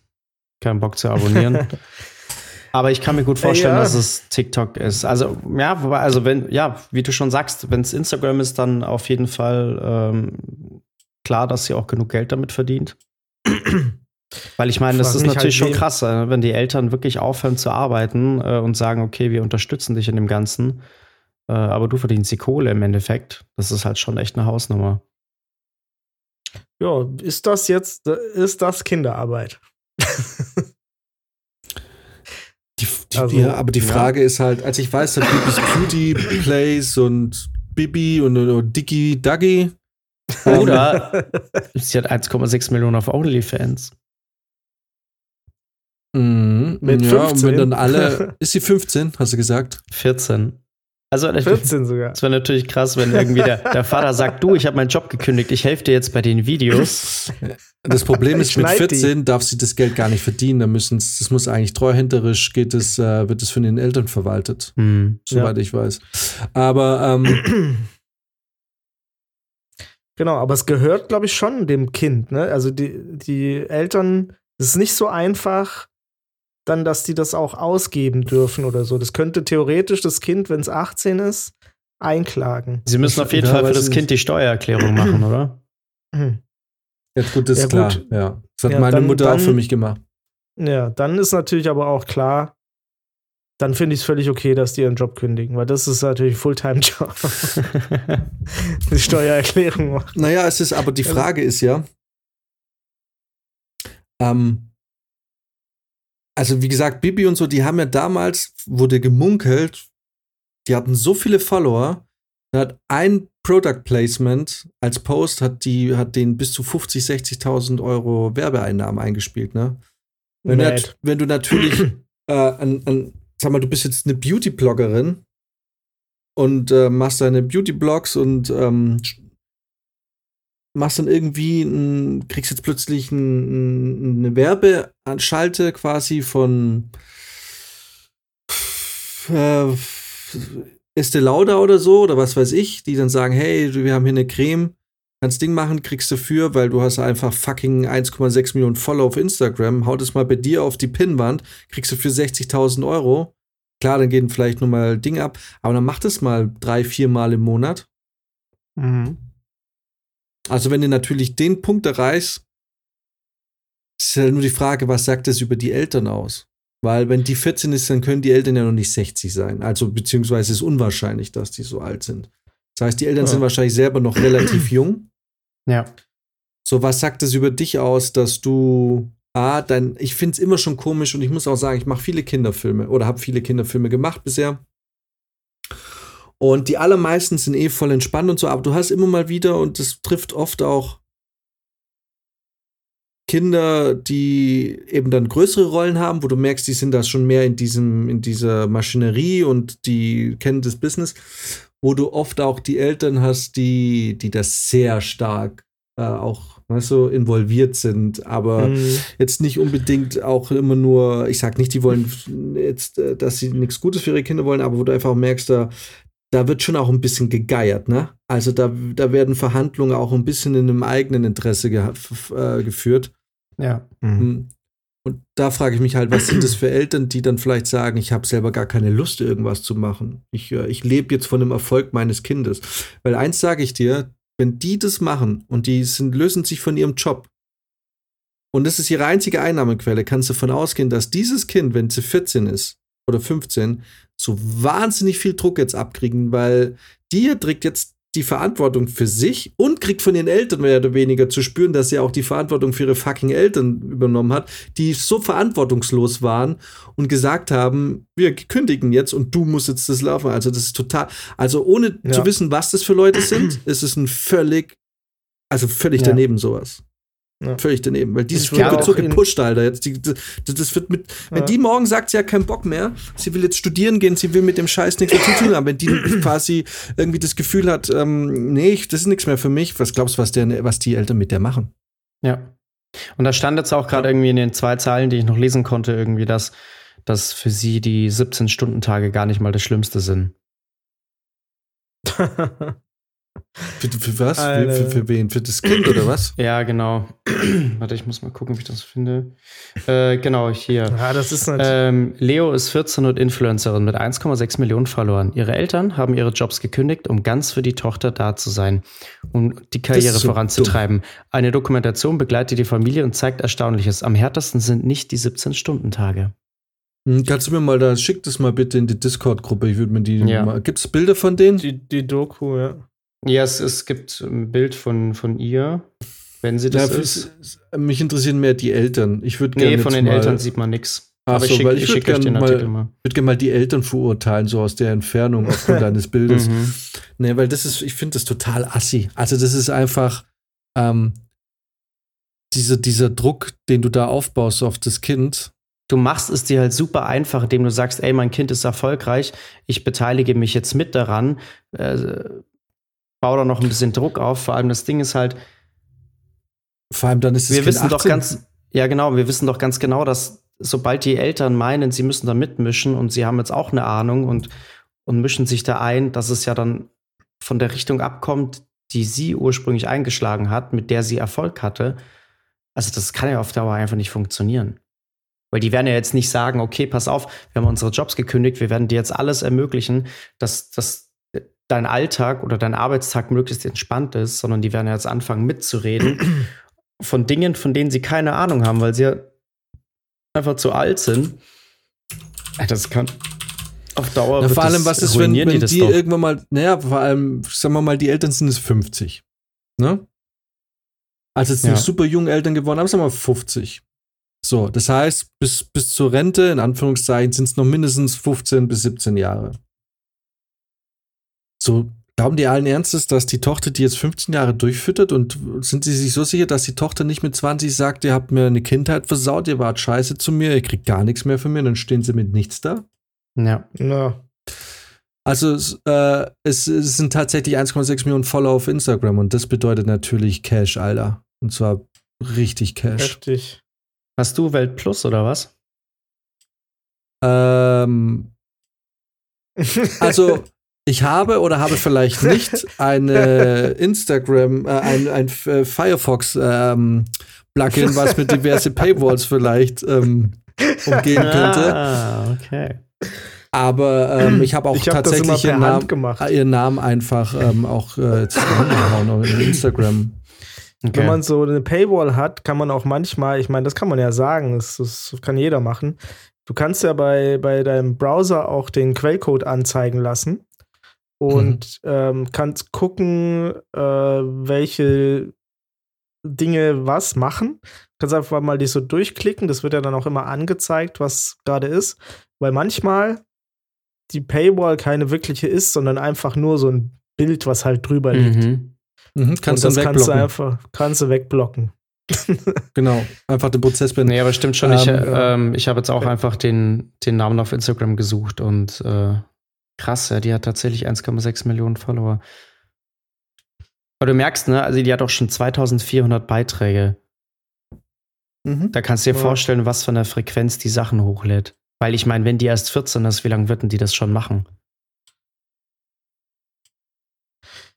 Kein Bock zu abonnieren. Aber ich kann mir gut vorstellen, Ja. dass es TikTok ist. Also, ja, also wenn, ja, wie du schon sagst, wenn es Instagram ist, dann auf jeden Fall ähm, klar, dass sie auch genug Geld damit verdient. Weil ich meine, das ist mich natürlich halt, schon krass, äh, wenn die Eltern wirklich aufhören zu arbeiten äh, und sagen, okay, wir unterstützen dich in dem Ganzen, äh, aber du verdienst die Kohle im Endeffekt. Das ist halt schon echt eine Hausnummer. Ja, ist das jetzt, ist das Kinderarbeit? die, die, Also, ja, aber die ja. Frage ist halt, als ich weiß, dass Bibis Beauty Place und Bibi und, und Dicky Duggy. Oder sie hat 1,6 Millionen auf OnlyFans. Mhm, Mit ja, und 15? wenn dann alle. Ist sie 15, hast du gesagt? 14. Also, ich- 14 sogar. Es wäre natürlich krass, wenn irgendwie der, der Vater sagt, du, ich habe meinen Job gekündigt, ich helfe dir jetzt bei den Videos. Das Problem ist, mit schneid die. 14 darf sie das Geld gar nicht verdienen. Da müssen, das muss eigentlich treuhänderisch geht es, äh, wird es von den Eltern verwaltet, Hm. soweit ich weiß. Aber ähm, Genau, aber es gehört, glaube ich, schon dem Kind. Ne? Also die, die Eltern, es ist nicht so einfach, dann, dass die das auch ausgeben dürfen oder so. Das könnte theoretisch das Kind, wenn es 18 ist, einklagen. Sie müssen auf jeden Ja, Fall für das Kind die Steuererklärung machen, oder? Hm. ja, gut, das Ja, ist klar. gut. Ja. Das hat Ja, meine dann- Mutter auch für mich gemacht. Ja, dann ist natürlich aber auch klar, dann finde ich es völlig okay, dass die ihren Job kündigen, weil das ist natürlich ein Fulltime-Job. die Steuererklärung machen. Naja, es ist, aber die Frage ist ja, ähm, also wie gesagt, Bibi und so, die haben ja damals, wurde gemunkelt, die hatten so viele Follower, da hat ein Product Placement als Post hat die, hat den bis zu 50, 60.000 Euro Werbeeinnahmen eingespielt, ne? Wenn, du, nat- wenn du natürlich, äh, an, an, sag mal, du bist jetzt eine Beauty-Bloggerin und äh, machst deine Beauty-Blogs und ähm, machst dann irgendwie, ein, kriegst jetzt plötzlich ein, ein, eine Werbeanschalte quasi von äh, Estee Lauder oder so oder was weiß ich, die dann sagen, hey, wir haben hier eine Creme, kannst Ding machen, kriegst dafür, weil du hast einfach fucking 1,6 Millionen Follower auf Instagram, haut es mal bei dir auf die Pinnwand, kriegst du für 60.000 Euro. Klar, dann gehen vielleicht nur mal Ding ab, aber dann mach das mal drei, vier Mal im Monat. Mhm. Also wenn du natürlich den Punkt erreichst, ist ja nur die Frage, was sagt das über die Eltern aus? Weil wenn die 14 ist, dann können die Eltern ja noch nicht 60 sein. Also beziehungsweise ist unwahrscheinlich, dass die so alt sind. Das heißt, die Eltern Ja. sind wahrscheinlich selber noch relativ jung. Ja. So, was sagt es über dich aus, dass du A, dein, ich finde es immer schon komisch und ich muss auch sagen, ich mache viele Kinderfilme oder habe viele Kinderfilme gemacht bisher. Und die allermeisten sind eh voll entspannt und so, aber du hast immer mal wieder, und das trifft oft auch Kinder, die eben dann größere Rollen haben, wo du merkst, die sind da schon mehr in diesem, in dieser Maschinerie und die kennen das Business, wo du oft auch die Eltern hast, die, die das sehr stark äh, auch weißt du, involviert sind, aber mhm. jetzt nicht unbedingt auch immer nur, ich sag nicht, die wollen jetzt, äh, dass sie nichts Gutes für ihre Kinder wollen, aber wo du einfach merkst, da, da wird schon auch ein bisschen gegeiert, ne? Also da, da werden Verhandlungen auch ein bisschen in einem eigenen Interesse ge äh, geführt. Ja. Mhm. Hm. Und da frage ich mich halt, was sind das für Eltern, die dann vielleicht sagen, ich habe selber gar keine Lust, irgendwas zu machen. Ich, äh, ich lebe jetzt von dem Erfolg meines Kindes. Weil eins sage ich dir, wenn die das machen und die sind, lösen sich von ihrem Job und das ist ihre einzige Einnahmequelle, kannst du davon ausgehen, dass dieses Kind, wenn sie 14 ist oder 15, so wahnsinnig viel Druck jetzt abkriegen, weil die trägt jetzt die Verantwortung für sich und kriegt von ihren Eltern mehr oder weniger zu spüren, dass sie auch die Verantwortung für ihre fucking Eltern übernommen hat, die so verantwortungslos waren und gesagt haben, wir kündigen jetzt und du musst jetzt das laufen. Also das ist total, also ohne ja. zu wissen, was das für Leute sind, ist es ein völlig, also völlig ja. daneben sowas. Ja. Völlig daneben, weil dieses Kind wird so gepusht, Alter. Jetzt die, das, das wird mit, ja. wenn die morgen sagt, sie hat keinen Bock mehr, sie will jetzt studieren gehen, sie will mit dem Scheiß nichts mehr zu tun haben, wenn die quasi irgendwie das Gefühl hat, ähm, nee, das ist nichts mehr für mich, was glaubst du, was, der, was die Eltern mit der machen? Ja. Und da stand jetzt auch gerade irgendwie in den zwei Zeilen, die ich noch lesen konnte, irgendwie, dass, dass für sie die 17-Stunden-Tage gar nicht mal das Schlimmste sind. Für, für was? Für, für, für, wen? Für das Kind oder was? Ja, genau. Warte, ich muss mal gucken, wie ich das finde. Äh, genau, hier. Ja, das ist ähm, Leo ist 14 und Influencerin mit 1,6 Millionen verloren. Ihre Eltern haben ihre Jobs gekündigt, um ganz für die Tochter da zu sein, um die Karriere so voranzutreiben. Dumm. Eine Dokumentation begleitet die Familie und zeigt Erstaunliches. Am härtesten sind nicht die 17-Stunden-Tage. Hm, kannst du mir mal da, schick das mal bitte in die Discord-Gruppe. Ich würde mir die ja. mal. Gibt es Bilder von denen? Die, die Doku, ja. Ja, es, es gibt ein Bild von, von ihr, wenn sie das ja, ist. Mich interessieren mehr die Eltern. Ich würde Nee, von den Eltern sieht man nichts. Ach Aber so, ich schicke ich würd gerne mal, mal. würd gerne mal die Eltern verurteilen, so aus der Entfernung aufgrund deines Bildes. Mhm. Nee, weil das ist, ich finde das total assi. Also, das ist einfach ähm, diese, dieser Druck, den du da aufbaust auf das Kind. Du machst es dir halt super einfach, indem du sagst, ey, mein Kind ist erfolgreich, ich beteilige mich jetzt mit daran. Baue da noch ein bisschen Druck auf. Vor allem das Ding ist halt. Vor allem dann ist es Wir wissen 18. doch ganz, ja genau, wir wissen doch ganz genau, dass sobald die Eltern meinen, sie müssen da mitmischen und sie haben jetzt auch eine Ahnung und, und mischen sich da ein, dass es ja dann von der Richtung abkommt, die sie ursprünglich eingeschlagen hat, mit der sie Erfolg hatte. Also das kann ja auf Dauer einfach nicht funktionieren. Weil die werden ja jetzt nicht sagen, okay, pass auf, wir haben unsere Jobs gekündigt, wir werden dir jetzt alles ermöglichen, dass, dass dein Alltag oder dein Arbeitstag möglichst entspannt ist, sondern die werden jetzt anfangen mitzureden von Dingen, von denen sie keine Ahnung haben, weil sie einfach zu alt sind. Das kann auf Dauer. Na, vor allem, was ist, wenn, wenn die, die irgendwann mal, naja, vor allem, sagen wir mal, die Eltern sind es 50. Ne? Also jetzt ja. nicht super jungen Eltern geworden, aber sagen wir mal 50. So, das heißt, bis, bis zur Rente, in Anführungszeichen, sind es noch mindestens 15 bis 17 Jahre. So, glauben die allen Ernstes, dass die Tochter die jetzt 15 Jahre durchfüttert und sind sie sich so sicher, dass die Tochter nicht mit 20 sagt, ihr habt mir eine Kindheit versaut, ihr wart scheiße zu mir, ihr kriegt gar nichts mehr von mir, und dann stehen sie mit nichts da? Ja. ja. Also äh, es, es, sind tatsächlich 1,6 Millionen Follower auf Instagram und das bedeutet natürlich Cash, Alter. Und zwar richtig Cash. Heftig. Hast du Welt Plus oder was? Ähm, also ich habe oder habe vielleicht nicht eine Instagram, äh, ein, ein äh, Firefox ähm, Plugin, was mit diverse Paywalls vielleicht ähm, umgehen könnte. Ah, okay. Aber ähm, ich habe auch ich hab tatsächlich ihren Namen, ihren Namen, einfach ähm, auch äh, in Instagram. Okay. Wenn man so eine Paywall hat, kann man auch manchmal, ich meine, das kann man ja sagen, das, das kann jeder machen. Du kannst ja bei, bei deinem Browser auch den Quellcode anzeigen lassen und mhm. ähm, kannst gucken, äh, welche Dinge was machen. Du kannst einfach mal dich so durchklicken, das wird ja dann auch immer angezeigt, was gerade ist, weil manchmal die Paywall keine wirkliche ist, sondern einfach nur so ein Bild, was halt drüber liegt. Mhm. Mhm, kannst und das kannst du einfach kannst du wegblocken. genau, einfach den Prozess beenden. Nee, aber stimmt schon. Ähm, ich, äh, ähm, ich habe jetzt auch einfach den, den Namen auf Instagram gesucht und äh, Krass, ja, die hat tatsächlich 1,6 Millionen Follower. Aber du merkst, ne, also die hat auch schon 2400 Beiträge. Mhm. Da kannst du dir ja. vorstellen, was von der Frequenz die Sachen hochlädt. Weil ich meine, wenn die erst 14 ist, wie lange würden die das schon machen?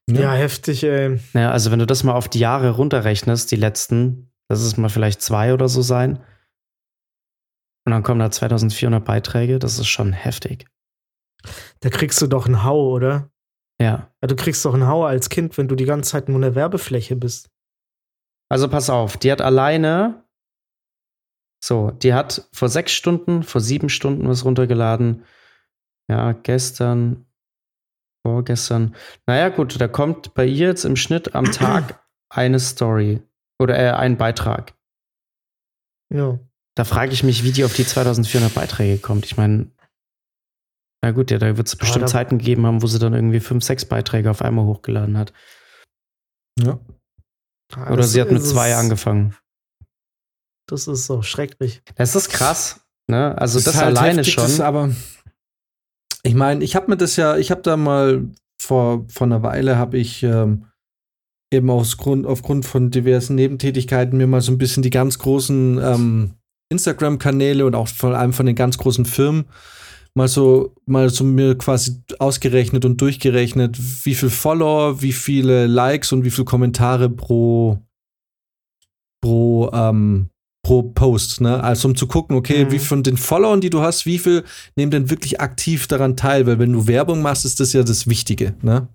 Ja, ja heftig, ey. Ja, also wenn du das mal auf die Jahre runterrechnest, die letzten, das ist mal vielleicht zwei oder so sein. Und dann kommen da 2400 Beiträge, das ist schon heftig. Da kriegst du doch einen Hau, oder? Ja. ja. Du kriegst doch einen Hau als Kind, wenn du die ganze Zeit nur eine Werbefläche bist. Also pass auf, die hat alleine, so, die hat vor sechs Stunden, vor sieben Stunden was runtergeladen. Ja, gestern, vorgestern. Naja, gut, da kommt bei ihr jetzt im Schnitt am Tag eine Story oder äh, ein Beitrag. Ja. Da frage ich mich, wie die auf die 2400 Beiträge kommt. Ich meine, na gut, ja, da wird es bestimmt Zeiten gegeben haben, wo sie dann irgendwie fünf, sechs Beiträge auf einmal hochgeladen hat. Ja. Oder sie hat mit zwei angefangen. Das ist so schrecklich. Das ist krass. Ne? Also das, das halt alleine schon. aber ich meine, ich habe mir das ja, ich habe da mal vor, vor einer Weile habe ich ähm, eben aus Grund, aufgrund von diversen Nebentätigkeiten mir mal so ein bisschen die ganz großen ähm, Instagram-Kanäle und auch vor allem von den ganz großen Firmen mal so, mal so mir quasi ausgerechnet und durchgerechnet, wie viel Follower, wie viele Likes und wie viele Kommentare pro, pro, ähm, pro Post, ne? Also um zu gucken, okay, mhm. wie von den Followern, die du hast, wie viel nehmen denn wirklich aktiv daran teil? Weil wenn du Werbung machst, ist das ja das Wichtige, ne?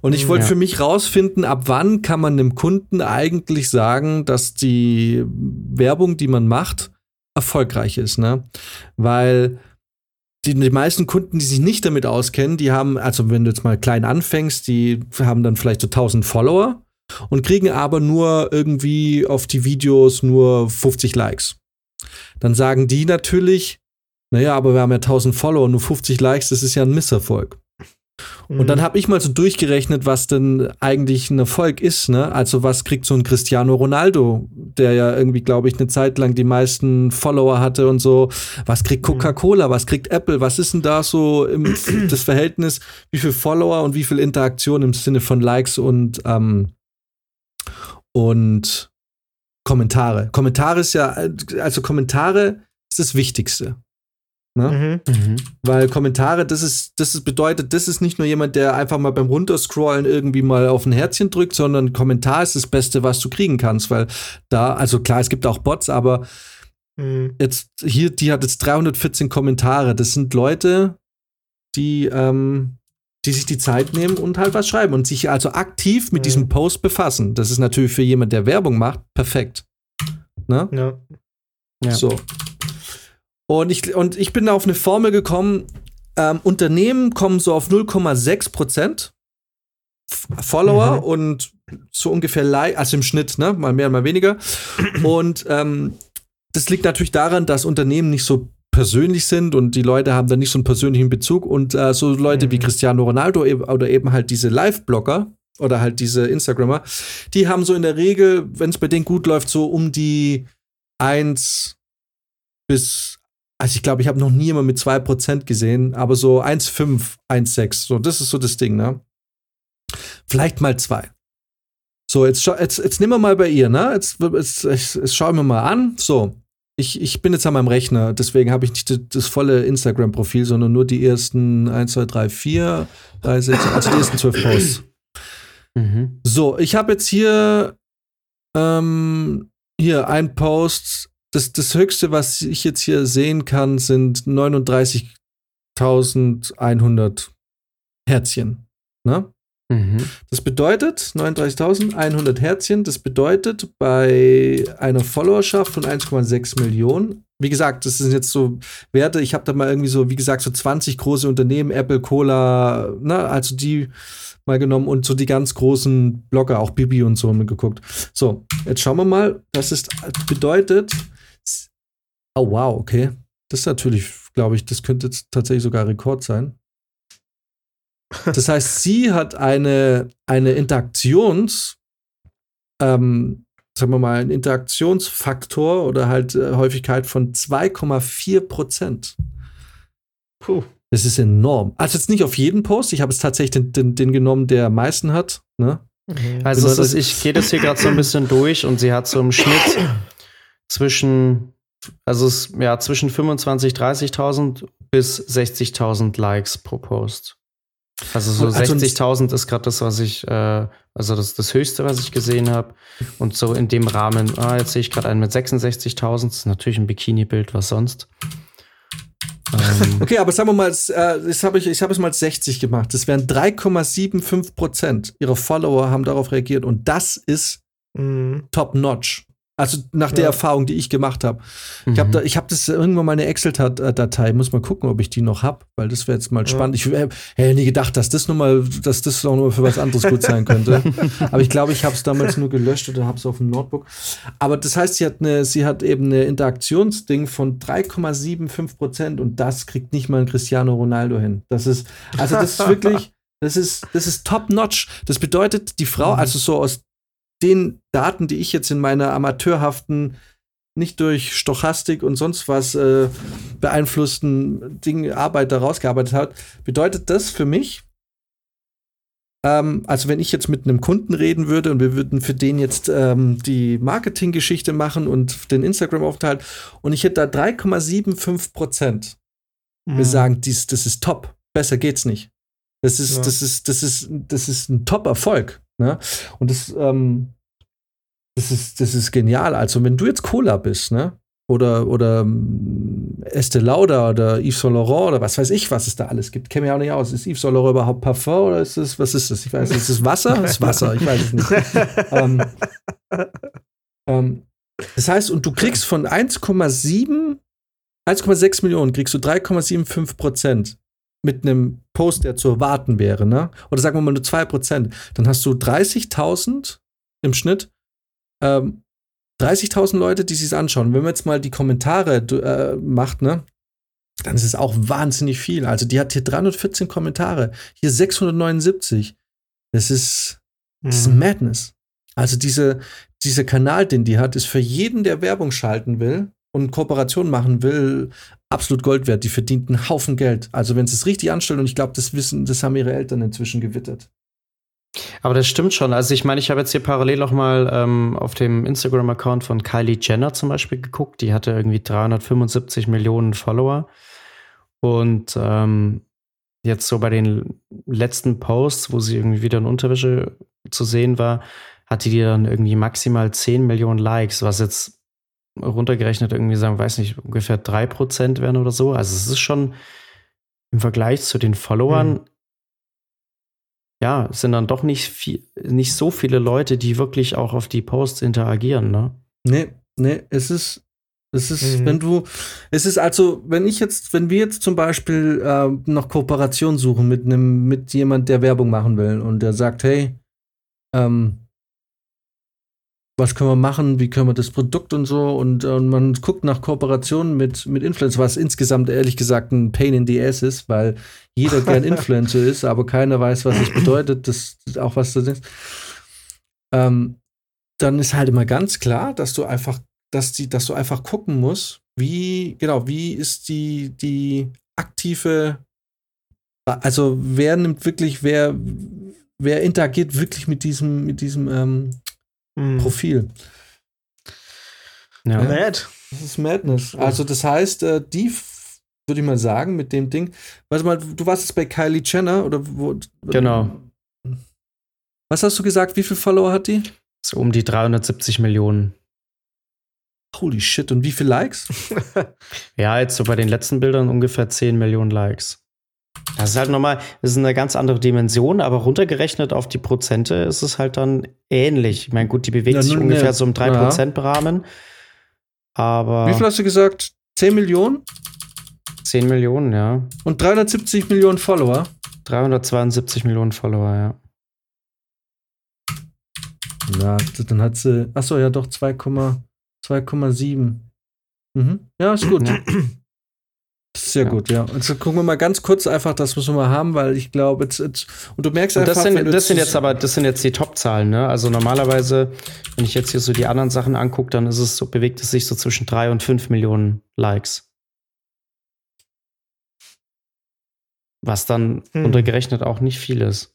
Und ich wollte ja. für mich rausfinden, ab wann kann man dem Kunden eigentlich sagen, dass die Werbung, die man macht, erfolgreich ist, ne? Weil die, die meisten Kunden, die sich nicht damit auskennen, die haben, also wenn du jetzt mal klein anfängst, die haben dann vielleicht so 1000 Follower und kriegen aber nur irgendwie auf die Videos nur 50 Likes. Dann sagen die natürlich, naja, aber wir haben ja 1000 Follower, nur 50 Likes, das ist ja ein Misserfolg. Und dann mhm. habe ich mal so durchgerechnet, was denn eigentlich ein Erfolg ist. Ne? Also was kriegt so ein Cristiano Ronaldo, der ja irgendwie, glaube ich, eine Zeit lang die meisten Follower hatte und so. Was kriegt mhm. Coca-Cola, was kriegt Apple? Was ist denn da so im, das Verhältnis, wie viel Follower und wie viel Interaktion im Sinne von Likes und ähm, und Kommentare. Kommentare ist ja, also Kommentare ist das Wichtigste. Ne? Mhm. Mhm. Weil Kommentare, das ist, das ist bedeutet, das ist nicht nur jemand, der einfach mal beim Runterscrollen irgendwie mal auf ein Herzchen drückt, sondern Kommentar ist das Beste, was du kriegen kannst, weil da, also klar, es gibt auch Bots, aber mhm. jetzt hier, die hat jetzt 314 Kommentare. Das sind Leute, die, ähm, die sich die Zeit nehmen und halt was schreiben und sich also aktiv mit diesem Post befassen. Das ist natürlich für jemand, der Werbung macht, perfekt. Ne? Ja. ja. So. Und ich, und ich bin auf eine Formel gekommen, ähm, Unternehmen kommen so auf 0,6 Prozent Follower mhm. und so ungefähr, also im Schnitt, ne, mal mehr, mal weniger. und ähm, das liegt natürlich daran, dass Unternehmen nicht so persönlich sind und die Leute haben da nicht so einen persönlichen Bezug und äh, so Leute mhm. wie Cristiano Ronaldo oder eben halt diese Live-Blogger oder halt diese Instagrammer, die haben so in der Regel, wenn es bei denen gut läuft, so um die 1 bis also ich glaube, ich habe noch nie jemand mit 2% gesehen, aber so 1,5, 1,6, so, das ist so das Ding, ne? Vielleicht mal zwei. So, jetzt, jetzt, jetzt nehmen wir mal bei ihr, ne? Jetzt, jetzt, jetzt, jetzt schauen wir mal an. So, ich, ich bin jetzt an meinem Rechner, deswegen habe ich nicht das, das volle Instagram-Profil, sondern nur die ersten 1, 2, 3, 4, 3, 6, also die ersten 12 Posts. Mhm. So, ich habe jetzt hier, ähm, hier ein Post, das, das höchste, was ich jetzt hier sehen kann, sind 39.100 Herzchen. Ne? Mhm. Das bedeutet 39.100 Herzchen. Das bedeutet bei einer Followerschaft von 1,6 Millionen. Wie gesagt, das sind jetzt so Werte. Ich habe da mal irgendwie so, wie gesagt, so 20 große Unternehmen, Apple, Cola, ne, also die mal genommen und so die ganz großen Blogger, auch Bibi und so geguckt. So, jetzt schauen wir mal. Das ist bedeutet Oh, wow, okay. Das ist natürlich, glaube ich, das könnte tatsächlich sogar Rekord sein. Das heißt, sie hat eine, eine Interaktions, ähm, sagen wir mal, einen Interaktionsfaktor oder halt äh, Häufigkeit von 2,4 Prozent. Puh. Das ist enorm. Also jetzt nicht auf jeden Post. Ich habe es tatsächlich den, den, den, genommen, der am meisten hat. Ne? Mhm. Also genau, ist, ich gehe das hier gerade so ein bisschen durch und sie hat so im Schnitt zwischen, also es, ja, zwischen 25.000, 30.000 bis 60.000 Likes pro Post. Also so also 60.000 ist gerade das, was ich, äh, also das, das höchste, was ich gesehen habe. Und so in dem Rahmen, ah, jetzt sehe ich gerade einen mit 66.000, das ist natürlich ein Bikini-Bild, was sonst. Ähm. Okay, aber sagen wir mal, äh, das hab ich, ich habe es mal 60 gemacht. Das wären 3,75 Prozent ihrer Follower haben darauf reagiert und das ist mhm. top notch. Also nach der Erfahrung, die ich gemacht habe. Mhm. Ich habe da, ich habe das irgendwann mal eine Excel-Datei, muss mal gucken, ob ich die noch habe, weil das wäre jetzt mal spannend. Ich äh, hätte nie gedacht, dass das noch mal, dass das auch nur für was anderes gut sein könnte. Aber ich glaube, ich habe es damals nur gelöscht oder habe es auf dem Notebook. Aber das heißt, sie hat eine, sie hat eben eine Interaktionsding von 3,75 Prozent und das kriegt nicht mal ein Cristiano Ronaldo hin. Das ist, also das ist wirklich, das ist, das ist top notch. Das bedeutet, die Frau, mhm. also so aus den Daten, die ich jetzt in meiner amateurhaften, nicht durch Stochastik und sonst was äh, beeinflussten Ding, Arbeit da rausgearbeitet habe, bedeutet das für mich, ähm, also wenn ich jetzt mit einem Kunden reden würde und wir würden für den jetzt ähm, die Marketinggeschichte machen und den Instagram-Aufenthalt und ich hätte da 3,75 Prozent, mhm. wir sagen, dies, das ist top, besser geht's nicht. Das ist, ja. das ist, das ist, das ist ein Top-Erfolg. Ne? Und das, ähm, das, ist, das ist genial. Also, wenn du jetzt Cola bist, ne? Oder, oder ähm, Estee Lauder oder Yves Saint Laurent oder was weiß ich, was es da alles gibt. Kenne mich auch nicht aus. Ist Yves Saint Laurent überhaupt Parfum oder ist es, was ist das? Ich weiß nicht. Ist es Wasser? Das ist Wasser, ich weiß es nicht. ähm, ähm, das heißt, und du kriegst von 1,7, 1,6 Millionen, kriegst du 3,75 Prozent mit einem Post, der zu erwarten wäre, ne? Oder sagen wir mal nur 2%, dann hast du 30.000 im Schnitt, ähm, 30.000 Leute, die sich anschauen. Wenn man jetzt mal die Kommentare äh, macht, ne? Dann ist es auch wahnsinnig viel. Also die hat hier 314 Kommentare, hier 679. Das ist, das ist mhm. Madness. Also diese, dieser Kanal, den die hat, ist für jeden, der Werbung schalten will, und Kooperation machen will, absolut Gold wert. Die verdient einen Haufen Geld. Also wenn sie es richtig anstellen, und ich glaube, das wissen, das haben ihre Eltern inzwischen gewittert. Aber das stimmt schon. Also ich meine, ich habe jetzt hier parallel auch mal ähm, auf dem Instagram-Account von Kylie Jenner zum Beispiel geguckt. Die hatte irgendwie 375 Millionen Follower. Und ähm, jetzt so bei den letzten Posts, wo sie irgendwie wieder in Unterwäsche zu sehen war, hatte die dann irgendwie maximal 10 Millionen Likes, was jetzt runtergerechnet irgendwie sagen, weiß nicht, ungefähr 3% wären oder so. Also es ist schon im Vergleich zu den Followern, mhm. ja, es sind dann doch nicht, viel, nicht so viele Leute, die wirklich auch auf die Posts interagieren, ne? Nee, nee, es ist, es ist, mhm. wenn du, es ist also, wenn ich jetzt, wenn wir jetzt zum Beispiel äh, nach Kooperation suchen mit einem, mit jemand, der Werbung machen will und der sagt, hey, ähm, was können wir machen, wie können wir das Produkt und so und, und man guckt nach Kooperationen mit, mit Influencer, was insgesamt ehrlich gesagt ein Pain in the Ass ist, weil jeder gern Influencer ist, aber keiner weiß, was es bedeutet, das auch was das ist. Ähm, dann ist halt immer ganz klar, dass du einfach, dass die, dass du einfach gucken musst, wie, genau, wie ist die, die aktive, also wer nimmt wirklich, wer, wer interagiert wirklich mit diesem, mit diesem ähm, mhm. Profil. Ja. Mad. Das ist Madness. Also, das heißt, äh, die würde ich mal sagen, mit dem Ding. Warte mal, du warst jetzt bei Kylie Jenner oder wo? Genau. Was hast du gesagt? Wie viele Follower hat die? So um die 370 Millionen. Holy shit, und wie viele Likes? ja, jetzt so bei den letzten Bildern ungefähr 10 Millionen Likes. Das ist halt nochmal, das ist eine ganz andere Dimension, aber runtergerechnet auf die Prozente ist es halt dann ähnlich. Ich meine, gut, die bewegt ja, sich ungefähr ja. so im 3% ja. Rahmen. Aber. Wie viel hast du gesagt? 10 Millionen? 10 Millionen, ja. Und 370 Millionen Follower? 372 Millionen Follower, ja. Ja, dann hat sie. Achso, ja, doch 2,7. Mhm. Ja, ist gut. Sehr ja. gut, ja. Und so gucken wir mal ganz kurz einfach, das müssen wir mal haben, weil ich glaube, jetzt, jetzt, und du merkst einfach, das sind, das sind jetzt aber, das sind jetzt die Top-Zahlen, ne? Also normalerweise, wenn ich jetzt hier so die anderen Sachen angucke, dann ist es so, bewegt es sich so zwischen drei und fünf Millionen Likes. Was dann hm. untergerechnet auch nicht viel ist.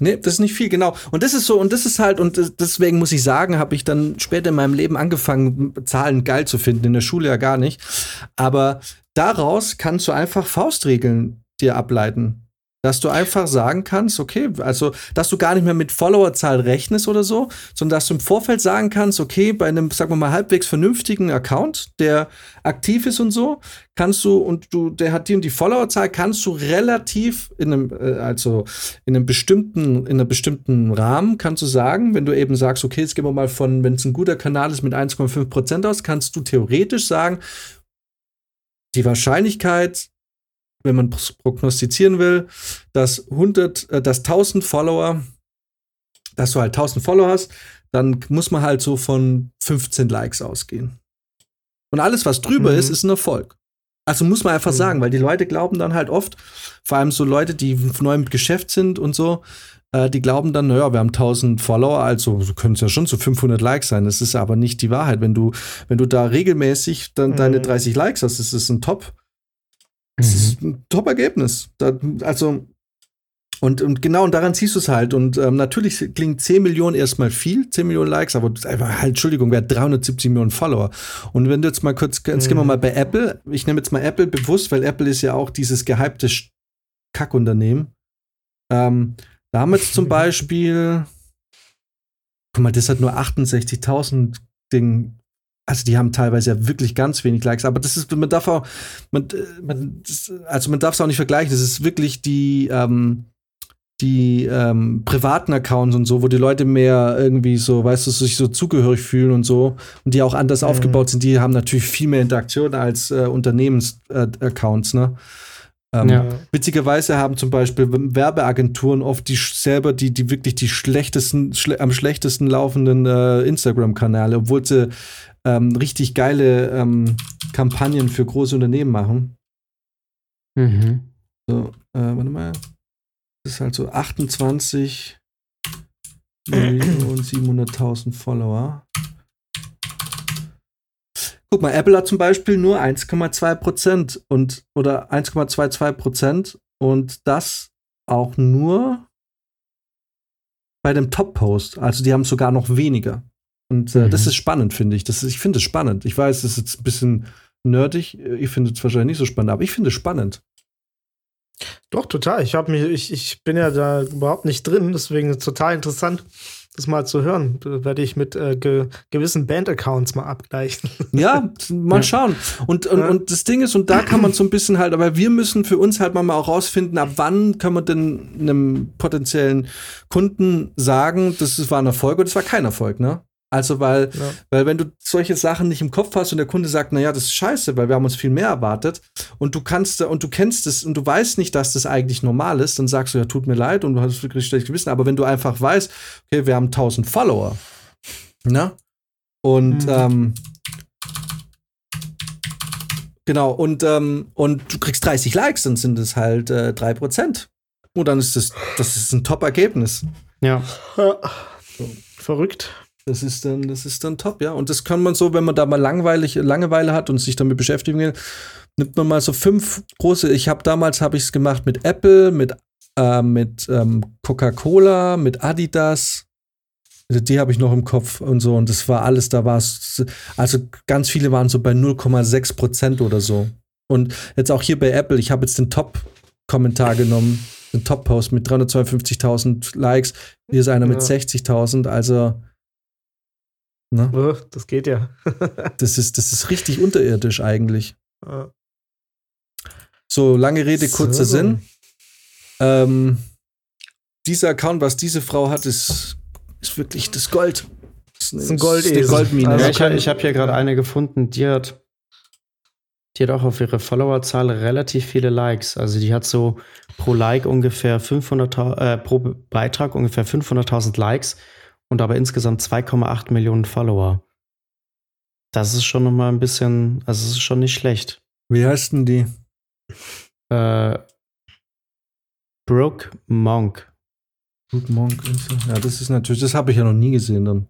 Nee, das ist nicht viel, genau. Und das ist so, und das ist halt, und deswegen muss ich sagen, habe ich dann später in meinem Leben angefangen, Zahlen geil zu finden, in der Schule ja gar nicht. Aber daraus kannst du einfach Faustregeln dir ableiten. Dass du einfach sagen kannst, okay, also, dass du gar nicht mehr mit Followerzahl rechnest oder so, sondern dass du im Vorfeld sagen kannst, okay, bei einem, sagen wir mal, halbwegs vernünftigen Account, der aktiv ist und so, kannst du, und du, der hat die und die Followerzahl, kannst du relativ in einem, äh, also in einem bestimmten, in einem bestimmten Rahmen, kannst du sagen, wenn du eben sagst, okay, jetzt gehen wir mal von, wenn es ein guter Kanal ist, mit 1,5 Prozent aus, kannst du theoretisch sagen, die Wahrscheinlichkeit, wenn man prognostizieren will, dass 100, äh, dass 1000 Follower, dass du halt 1000 Follower hast, dann muss man halt so von 15 Likes ausgehen. Und alles, was drüber mhm. ist, ist ein Erfolg. Also muss man einfach mhm. sagen, weil die Leute glauben dann halt oft, vor allem so Leute, die neu im Geschäft sind und so, äh, die glauben dann, naja, wir haben 1000 Follower, also können es ja schon so 500 Likes sein. Das ist aber nicht die Wahrheit. Wenn du, wenn du da regelmäßig dann mhm. deine 30 Likes hast, das ist ein Top, das mhm. ist ein Top-Ergebnis. also, und, und genau, und daran siehst du es halt. Und ähm, natürlich klingt 10 Millionen erstmal viel, 10 Millionen Likes, aber halt, Entschuldigung, wer hat 370 Millionen Follower? Und wenn du jetzt mal kurz, jetzt mhm. gehen wir mhm. mal bei Apple. Ich nehme jetzt mal Apple bewusst, weil Apple ist ja auch dieses gehypte Kackunternehmen. Ähm, da haben wir jetzt zum Beispiel, guck mal, das hat nur 68.000 Ding also die haben teilweise ja wirklich ganz wenig Likes, aber das ist, man darf auch, man, man das, also man darf es auch nicht vergleichen. Das ist wirklich die, ähm, die ähm, privaten Accounts und so, wo die Leute mehr irgendwie so, weißt du, sich so zugehörig fühlen und so und die auch anders mhm. aufgebaut sind, die haben natürlich viel mehr Interaktion als äh, Unternehmensaccounts, äh, ne? Ähm, ja. Witzigerweise haben zum Beispiel Werbeagenturen oft die selber die, die wirklich die schlechtesten, schle am schlechtesten laufenden äh, Instagram-Kanäle, obwohl sie ähm, richtig geile ähm, Kampagnen für große Unternehmen machen. Mhm. So, äh, warte mal. Das ist halt so 28 Millionen 700.000 Follower. Guck mal, Apple hat zum Beispiel nur 1,2 Prozent und oder 1,22 Prozent und das auch nur bei dem Top-Post. Also die haben sogar noch weniger. Und äh, mhm. das ist spannend, finde ich. Das ist, ich finde es spannend. Ich weiß, es ist jetzt ein bisschen nerdig. Ihr findet es wahrscheinlich nicht so spannend, aber ich finde es spannend. Doch, total. Ich mich, ich, ich bin ja da überhaupt nicht drin, deswegen total interessant, das mal zu hören. Werde ich mit äh, ge gewissen Band-Accounts mal abgleichen. Ja, mal schauen. Und, und, ja. und das Ding ist, und da kann man so ein bisschen halt, aber wir müssen für uns halt mal auch rausfinden, ab wann kann man denn einem potenziellen Kunden sagen, das war ein Erfolg oder das war kein Erfolg, ne? Also, weil, ja. weil wenn du solche Sachen nicht im Kopf hast und der Kunde sagt, naja, das ist scheiße, weil wir haben uns viel mehr erwartet und du kannst und du kennst es und du weißt nicht, dass das eigentlich normal ist, dann sagst du, ja, tut mir leid und du hast wirklich schlechtes Gewissen. Aber wenn du einfach weißt, okay, wir haben 1000 Follower, ne? Und, mhm. ähm, genau, und, ähm, und du kriegst 30 Likes, dann sind es halt äh, 3%. Und dann ist das, das ist ein Top-Ergebnis. Ja. So. Verrückt. Das ist dann, das ist dann top, ja. Und das kann man so, wenn man da mal langweilig, Langeweile hat und sich damit beschäftigen will, nimmt man mal so fünf große. Ich habe damals habe ich es gemacht mit Apple, mit äh, mit ähm, Coca-Cola, mit Adidas. Die habe ich noch im Kopf und so. Und das war alles, da war es, also ganz viele waren so bei 0,6 Prozent oder so. Und jetzt auch hier bei Apple, ich habe jetzt den Top-Kommentar genommen, den Top-Post mit 352.000 Likes. Hier ist einer ja. mit 60.000. Also Ne? Oh, das geht ja. das, ist, das ist richtig unterirdisch eigentlich. So, lange Rede, kurzer so. Sinn. Ähm, dieser Account, was diese Frau hat, ist, ist wirklich das Gold. Das ist, ein Gold ist Goldmine. Also ich habe hab hier gerade eine gefunden, die hat, die hat auch auf ihre Followerzahl relativ viele Likes. Also die hat so pro Like ungefähr 500, äh, pro Beitrag ungefähr 500.000 Likes und aber insgesamt 2,8 Millionen Follower. Das ist schon noch mal ein bisschen, also es ist schon nicht schlecht. Wie heißt denn die? Äh, Brooke Monk. Brooke Monk, ja, das ist natürlich, das habe ich ja noch nie gesehen dann.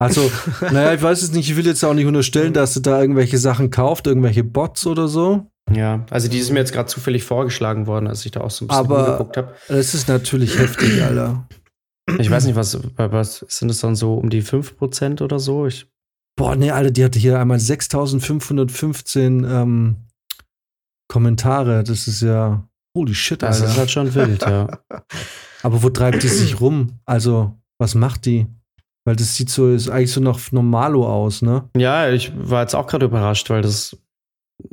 Also, naja, ich weiß es nicht, ich will jetzt auch nicht unterstellen, dass sie da irgendwelche Sachen kauft, irgendwelche Bots oder so. Ja, also die ist mir jetzt gerade zufällig vorgeschlagen worden, als ich da auch so ein bisschen Aber geguckt habe. Das ist natürlich heftig, Alter. Ich weiß nicht, was, was sind es dann so um die 5% oder so? Ich Boah, nee, Alter, die hatte hier einmal 6515 ähm, Kommentare. Das ist ja, holy shit, Alter. Das ist halt schon wild, ja. Aber wo treibt die sich rum? Also, was macht die? Weil das sieht so, ist eigentlich so noch Normalo aus, ne? Ja, ich war jetzt auch gerade überrascht, weil das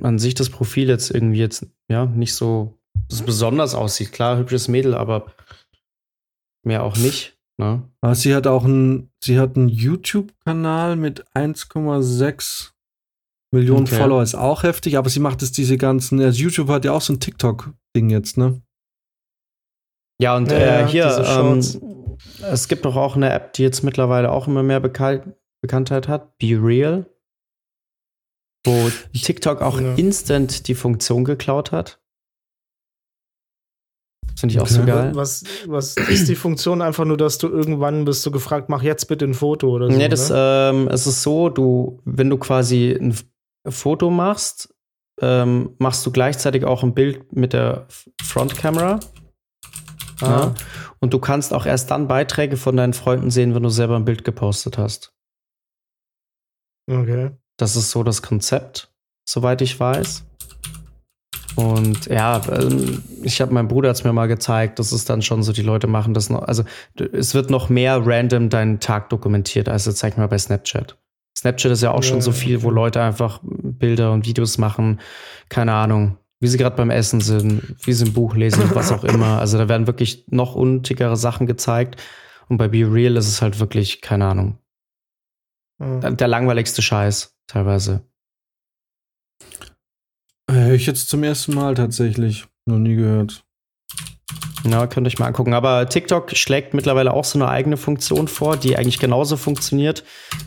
an sich das Profil jetzt irgendwie jetzt, ja, nicht so besonders aussieht. Klar, hübsches Mädel, aber mehr auch nicht. Ne? Sie hat auch einen, sie hat einen YouTube-Kanal mit 1,6 Millionen okay. Follower, ist auch heftig, aber sie macht es diese ganzen, also YouTube hat ja auch so ein TikTok-Ding jetzt, ne? Ja, und äh, hier, ähm, es gibt doch auch eine App, die jetzt mittlerweile auch immer mehr Bekan Bekanntheit hat, Be Real, wo TikTok auch ja. instant die Funktion geklaut hat. Finde ich auch okay. so geil. Was, was ist die Funktion einfach nur, dass du irgendwann bist du gefragt, mach jetzt bitte ein Foto oder so? Nee, das, ähm, es ist so, du, wenn du quasi ein Foto machst, ähm, machst du gleichzeitig auch ein Bild mit der Frontkamera. Ah. Ja? Und du kannst auch erst dann Beiträge von deinen Freunden sehen, wenn du selber ein Bild gepostet hast. Okay. Das ist so das Konzept, soweit ich weiß. Und ja, ähm, ich habe meinem Bruder es mir mal gezeigt, das ist dann schon so, die Leute machen das noch, also es wird noch mehr random deinen Tag dokumentiert, als jetzt zeig mal bei Snapchat. Snapchat ist ja auch ja, schon so viel, wo Leute einfach Bilder und Videos machen, keine Ahnung, wie sie gerade beim Essen sind, wie sie ein Buch lesen, was auch immer. Also da werden wirklich noch unnötigere Sachen gezeigt. Und bei Be Real ist es halt wirklich, keine Ahnung, der langweiligste Scheiß teilweise. Höre ich jetzt zum ersten Mal tatsächlich. Noch nie gehört. Ja, könnt ihr euch mal angucken. Aber TikTok schlägt mittlerweile auch so eine eigene Funktion vor, die eigentlich genauso funktioniert.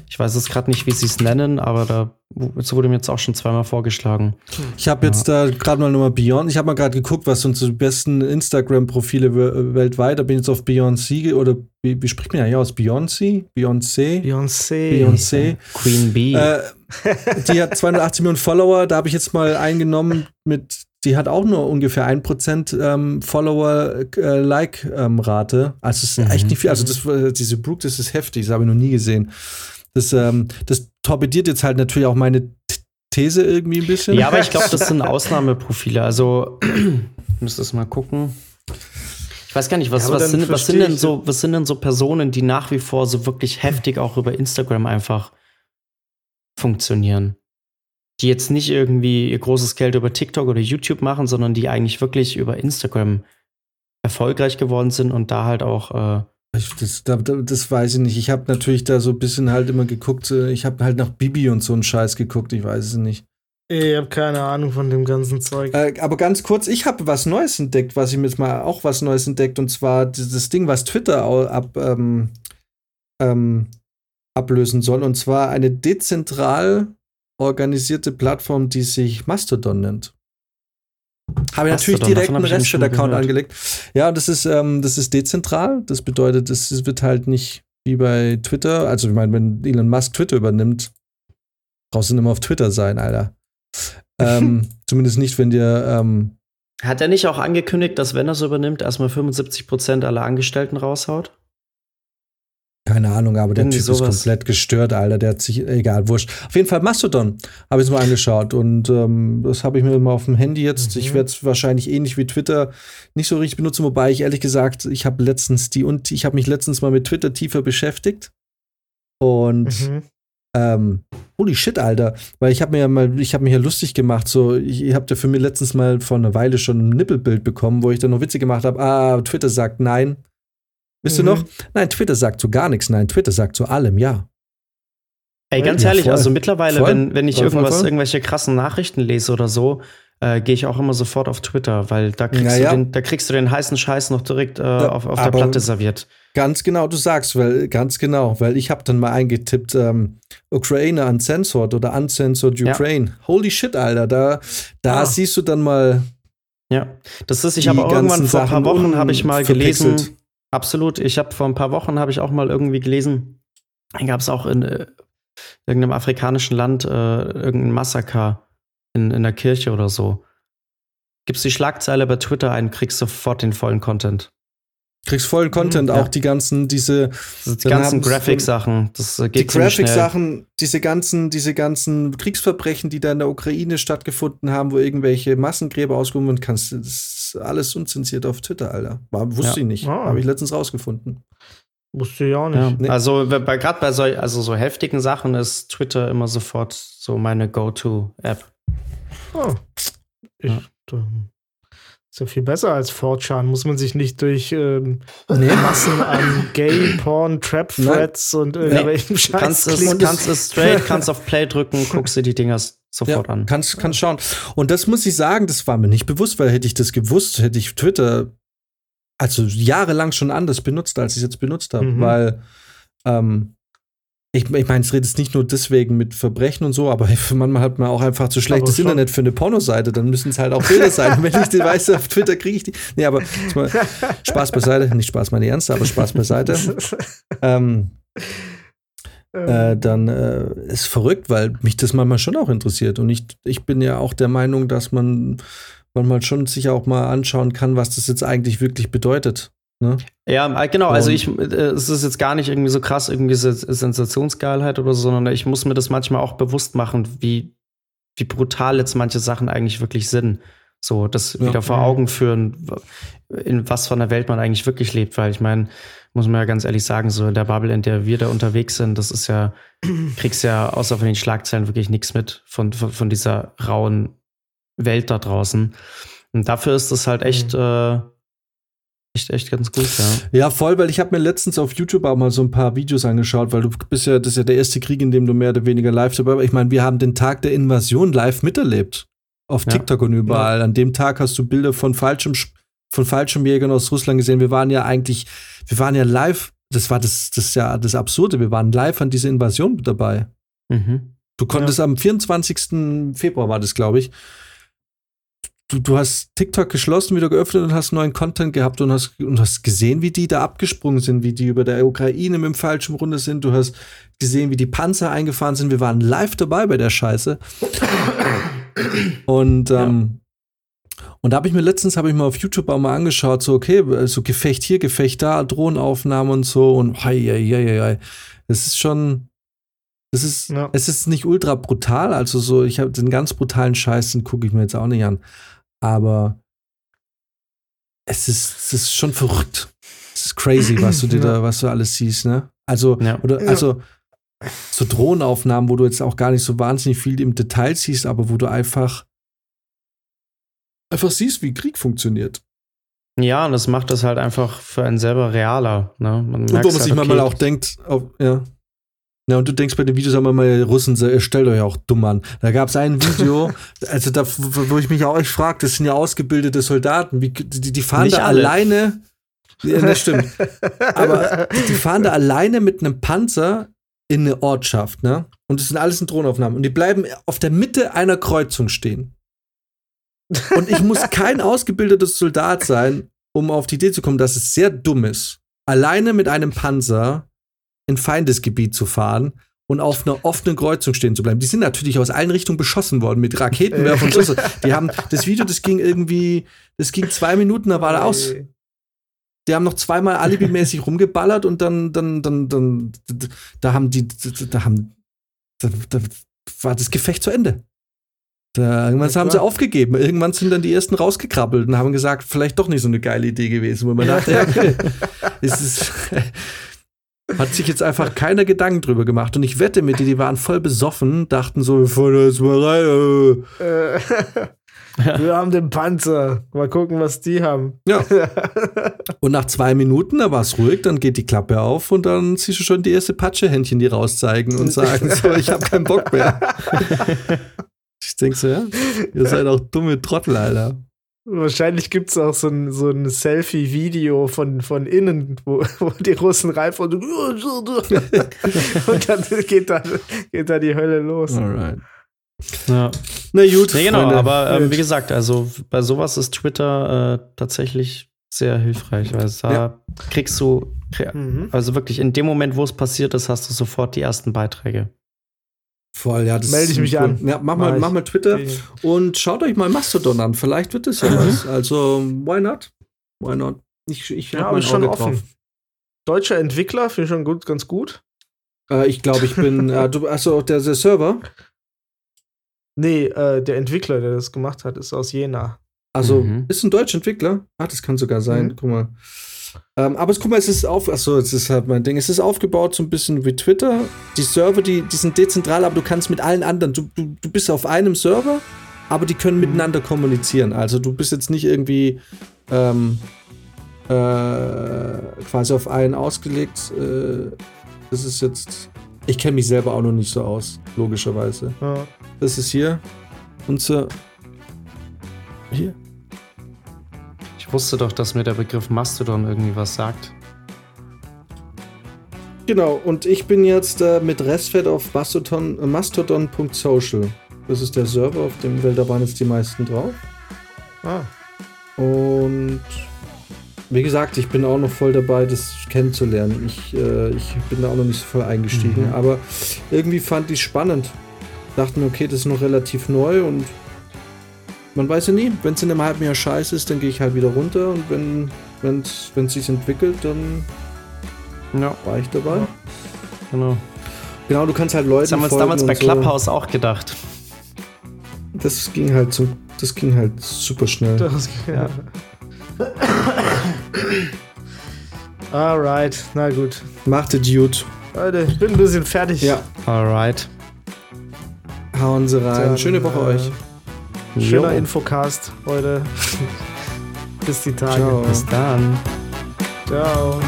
Ich weiß es gerade nicht, wie sie es nennen, aber da wurde mir jetzt auch schon zweimal vorgeschlagen. Ich habe jetzt ja. da gerade mal nochmal Beyond. Ich habe mal gerade geguckt, was sind so die besten Instagram-Profile weltweit. Da bin ich jetzt auf Beyoncé oder wie, wie spricht man eigentlich aus? Beyoncé? Beyoncé? Beyoncé. Beyoncé. Queen Bee. Äh, die hat 280 Millionen Follower. Da habe ich jetzt mal eingenommen mit die hat auch nur ungefähr 1% ähm, Follower-Like-Rate. Äh, ähm, also es ist mhm. echt nicht viel. Also das, äh, diese Brooke, das ist heftig, das habe ich noch nie gesehen. Das, ähm, das torpediert jetzt halt natürlich auch meine These irgendwie ein bisschen. Ja, aber ich glaube, das sind Ausnahmeprofile. Also, ich muss das mal gucken. Ich weiß gar nicht, was, ja, was, sind, was, sind denn so, was sind denn so Personen, die nach wie vor so wirklich heftig auch über Instagram einfach funktionieren? die jetzt nicht irgendwie ihr großes Geld über TikTok oder YouTube machen, sondern die eigentlich wirklich über Instagram erfolgreich geworden sind und da halt auch. Äh das, das, das weiß ich nicht. Ich habe natürlich da so ein bisschen halt immer geguckt. Äh, ich habe halt nach Bibi und so einen Scheiß geguckt. Ich weiß es nicht. Ich habe keine Ahnung von dem ganzen Zeug. Äh, aber ganz kurz, ich habe was Neues entdeckt, was ich mir jetzt mal auch was Neues entdeckt. Und zwar dieses Ding, was Twitter ab, ähm, ähm, ablösen soll. Und zwar eine dezentral organisierte Plattform, die sich Mastodon nennt. Habe ich natürlich direkt einen Restfit-Account angelegt. Ja, das ist, ähm, das ist dezentral. Das bedeutet, es wird halt nicht wie bei Twitter. Also, ich meine, wenn Elon Musk Twitter übernimmt, brauchst du nicht mehr auf Twitter sein, Alter. ähm, zumindest nicht, wenn dir. Ähm, Hat er nicht auch angekündigt, dass, wenn er es übernimmt, erstmal 75% aller Angestellten raushaut? Keine Ahnung, aber der Typ sowas. ist komplett gestört, Alter. Der hat sich, egal, wurscht. Auf jeden Fall Mastodon habe ich es mal angeschaut und ähm, das habe ich mir mal auf dem Handy jetzt. Mhm. Ich werde es wahrscheinlich ähnlich wie Twitter nicht so richtig benutzen, wobei ich ehrlich gesagt, ich habe letztens die und ich habe mich letztens mal mit Twitter tiefer beschäftigt und mhm. ähm, holy shit, Alter, weil ich habe mir ja mal, ich habe mich ja lustig gemacht, so ich, ich habe da für mich letztens mal vor einer Weile schon ein Nippelbild bekommen, wo ich dann noch Witze gemacht habe. Ah, Twitter sagt nein. Wisst mhm. du noch? Nein, Twitter sagt zu gar nichts. Nein, Twitter sagt zu allem ja. Ey, ganz ja, ehrlich, voll. also mittlerweile, voll. wenn, wenn ich voll, irgendwas, irgendwelche krassen Nachrichten lese oder so, äh, gehe ich auch immer sofort auf Twitter, weil da kriegst, ja, ja. Du, den, da kriegst du den heißen Scheiß noch direkt äh, auf, auf der Platte serviert. Ganz genau, du sagst, weil ganz genau, weil ich habe dann mal eingetippt, ähm, Ukraine uncensored oder uncensored Ukraine. Ja. Holy shit, Alter, da, da ah. siehst du dann mal. Ja, das ist, ich habe irgendwann vor ein paar Wochen habe ich mal gelesen, Absolut. Ich habe vor ein paar Wochen habe ich auch mal irgendwie gelesen, gab es auch in äh, irgendeinem afrikanischen Land äh, irgendein Massaker in, in der Kirche oder so. gibst die Schlagzeile bei Twitter ein, kriegst sofort den vollen Content. Kriegst vollen Content, Mhm, ja. auch die ganzen, diese Die ganzen Graphic-Sachen, das äh, die geht schnell. Graphic-Sachen, diese ganzen, diese ganzen Kriegsverbrechen, die da in der Ukraine stattgefunden haben, wo irgendwelche Massengräber ausgehoben werden, kannst du, das ist alles unzensiert auf Twitter, Alter. War, wusste Ja. ich nicht. Ah. Habe ich letztens rausgefunden. Wusste ich auch nicht. Ja, Nee. Also bei, gerade bei so, also so heftigen Sachen ist Twitter immer sofort so meine Go-To-App. Oh. Ich, Ja. Ist ja viel besser als 4chan. Muss man sich nicht durch ähm, Nee. Massen an Gay, Porn, Trap-Threads und irgendwelchen Du Scheiß kannst es, kannst es straight, kannst auf Play drücken, guckst dir die Dinger sofort an. Kannst, kannst schauen. Und das muss ich sagen, das war mir nicht bewusst, weil hätte ich das gewusst, hätte ich Twitter also jahrelang schon anders benutzt, als ich es jetzt benutzt habe. Mhm. Weil ähm, ich, ich meine, es redet jetzt nicht nur deswegen mit Verbrechen und so, aber manchmal hat man auch einfach zu schlechtes. Internet für eine Pornoseite, dann müssen es halt auch Bilder sein. Und wenn ich die weiß, auf Twitter kriege ich die. Nee, aber mal Spaß beiseite, nicht Spaß meine Ernst, aber Spaß beiseite. ähm, äh, dann äh, ist verrückt, weil mich das manchmal schon auch interessiert. Und ich, ich bin ja auch der Meinung, dass man manchmal schon sich auch mal anschauen kann, was das jetzt eigentlich wirklich bedeutet. Ne? Ja, äh, genau. Also Und- ich, äh, es ist jetzt gar nicht irgendwie so krass, irgendwie Sens- Sensationsgeilheit oder so, sondern ich muss mir das manchmal auch bewusst machen, wie, wie brutal jetzt manche Sachen eigentlich wirklich sind. So, das Ja. wieder vor Augen führen, in was von der Welt man eigentlich wirklich lebt, weil ich meine, muss man ja ganz ehrlich sagen, so in der Bubble, in der wir da unterwegs sind, das ist ja, kriegst ja außer von den Schlagzeilen wirklich nichts mit von, von, von dieser rauen Welt da draußen. Und dafür ist das halt echt, äh, echt, echt ganz gut, ja. Ja, voll, weil ich habe mir letztens auf YouTube auch mal so ein paar Videos angeschaut, weil du bist ja, das ist ja der erste Krieg, in dem du mehr oder weniger live dabei warst. Ich meine, wir haben den Tag der Invasion live miterlebt. Auf Ja. TikTok und überall. An dem Tag hast du Bilder von Fallschirm, von Fallschirmjägern aus Russland gesehen. Wir waren ja eigentlich, wir waren ja live, das war das, das ist ja das Absurde, wir waren live an dieser Invasion mit dabei. Mhm. Du konntest am 24. Februar war das, glaube ich. Du, du hast TikTok geschlossen, wieder geöffnet und hast neuen Content gehabt und hast, und hast gesehen, wie die da abgesprungen sind, wie die über der Ukraine mit dem falschen Runde sind. Du hast gesehen, wie die Panzer eingefahren sind. Wir waren live dabei bei der Scheiße. Und ähm, und da habe ich mir letztens habe ich mal auf YouTube auch mal angeschaut, so okay, so Gefecht hier, Gefecht da, Drohnenaufnahmen und so und hei, hei, hei, hei. Das ist schon das ist, Ja. es ist nicht ultra brutal, also so, ich habe den ganz brutalen Scheiß, den gucke ich mir jetzt auch nicht an. Aber es ist, es ist schon verrückt. Es ist crazy, was du dir da, was du alles siehst, ne? Also, Ja. oder, Ja. also, so Drohnenaufnahmen, wo du jetzt auch gar nicht so wahnsinnig viel im Detail siehst, aber wo du einfach, einfach siehst, wie Krieg funktioniert. Ja, und das macht das halt einfach für einen selber realer. Ne? Man Und wo man sich halt, manchmal okay, auch denkt, auf, ja. Ja, und du denkst bei den Videos immer mal, Russen, ihr stellt euch auch dumm an. Da gab es ein Video, also da, wo ich mich auch echt frage, das sind ja ausgebildete Soldaten, wie, die, die fahren Nicht da alle. alleine. Ja, das stimmt. Aber die fahren da alleine mit einem Panzer in eine Ortschaft, ne? Und das sind alles in Drohnenaufnahmen. Und die bleiben auf der Mitte einer Kreuzung stehen. Und ich muss kein ausgebildetes Soldat sein, um auf die Idee zu kommen, dass es sehr dumm ist, alleine mit einem Panzer in Feindesgebiet zu fahren und auf einer offenen Kreuzung stehen zu bleiben. Die sind natürlich aus allen Richtungen beschossen worden mit Raketenwerfern und so. Die haben das Video, das ging irgendwie, das ging zwei Minuten, da war er aus. Die haben noch zweimal alibimäßig rumgeballert und dann, dann, dann, dann, da haben die, da haben, da, da war das Gefecht zu Ende. Da, irgendwann Ja, haben sie aufgegeben. Irgendwann sind dann die ersten rausgekrabbelt und haben gesagt, vielleicht doch nicht so eine geile Idee gewesen, wo man dachte, ja, okay, es ist, hat sich jetzt einfach keiner Gedanken drüber gemacht. Und ich wette mit dir, die waren voll besoffen, dachten so, wir fahren jetzt mal rein. äh. Äh, Wir haben den Panzer. Mal gucken, was die haben. Ja. Und nach zwei Minuten, da war es ruhig, dann geht die Klappe auf und dann siehst du schon die erste Patschehändchen, die rauszeigen und sagen so, ich habe keinen Bock mehr. ich denk so, ja, ihr seid auch dumme Trottel, Alter. Wahrscheinlich gibt es auch so ein, so ein Selfie-Video von, von innen, wo, wo die Russen reinfahren und, und dann geht da, geht da die Hölle los. Alright. Ja. Na gut, Nee, genau, Freunde. aber ähm, wie gesagt, also bei sowas ist Twitter äh, tatsächlich sehr hilfreich, weil da Ja. kriegst du, Mhm. also wirklich in dem Moment, wo es passiert ist, hast du sofort die ersten Beiträge. Voll, ja. Das Melde ich ist mich cool. an. Ja, mach, Mach mal, mach mal Twitter Okay. und schaut euch mal Mastodon an. Vielleicht wird es ja was. Also, why not? Why not? Ich, ich Ja, aber schon Auge offen. drauf. Deutscher Entwickler, finde ich schon gut, ganz gut. Äh, ich glaube, ich bin. äh, du, achso, der, der Server. Nee, äh, der Entwickler, der das gemacht hat, ist aus Jena. Also, Mhm. ist ein deutscher Entwickler. Ah, das kann sogar sein. Mhm. Guck mal. Ähm, aber es, guck mal, es ist auf, achso, es ist halt mein Ding. Es ist aufgebaut so ein bisschen wie Twitter. Die Server, die, die sind dezentral, aber du kannst mit allen anderen. Du, du, du bist auf einem Server, aber die können miteinander kommunizieren. Also du bist jetzt nicht irgendwie ähm, äh, quasi auf einen ausgelegt. Äh, das ist jetzt. Ich kenne mich selber auch noch nicht so aus, logischerweise. Ja. Das ist hier unser. Hier. Ich wusste doch, dass mir der Begriff Mastodon irgendwie was sagt. Genau, und ich bin jetzt äh, mit Restfett auf Mastodon, äh, mastodon.social. Das ist der Server, auf dem Welt, da waren jetzt die meisten drauf. Ah. Und wie gesagt, ich bin auch noch voll dabei, das kennenzulernen. Ich, äh, ich bin da auch noch nicht so voll eingestiegen, Mhm. aber irgendwie fand ich spannend. Dachte mir, okay, das ist noch relativ neu und man weiß ja nie, wenn es in einem halben Jahr scheiße ist, dann gehe ich halt wieder runter und wenn es sich entwickelt, dann Ja, war ich dabei. Ja. genau. Genau, du kannst halt Leuten Das haben wir uns damals bei so. Clubhouse auch gedacht. Das ging halt so, das ging halt super schnell. Das, ja. Alright, na gut. Machte Dude. Leute, ich bin ein bisschen fertig. Ja, Alright. hauen sie rein. Dann, Schöne Woche äh, euch. Schöner Jo. Infocast heute. Bis die Tage. Ciao. Bis dann. Ciao.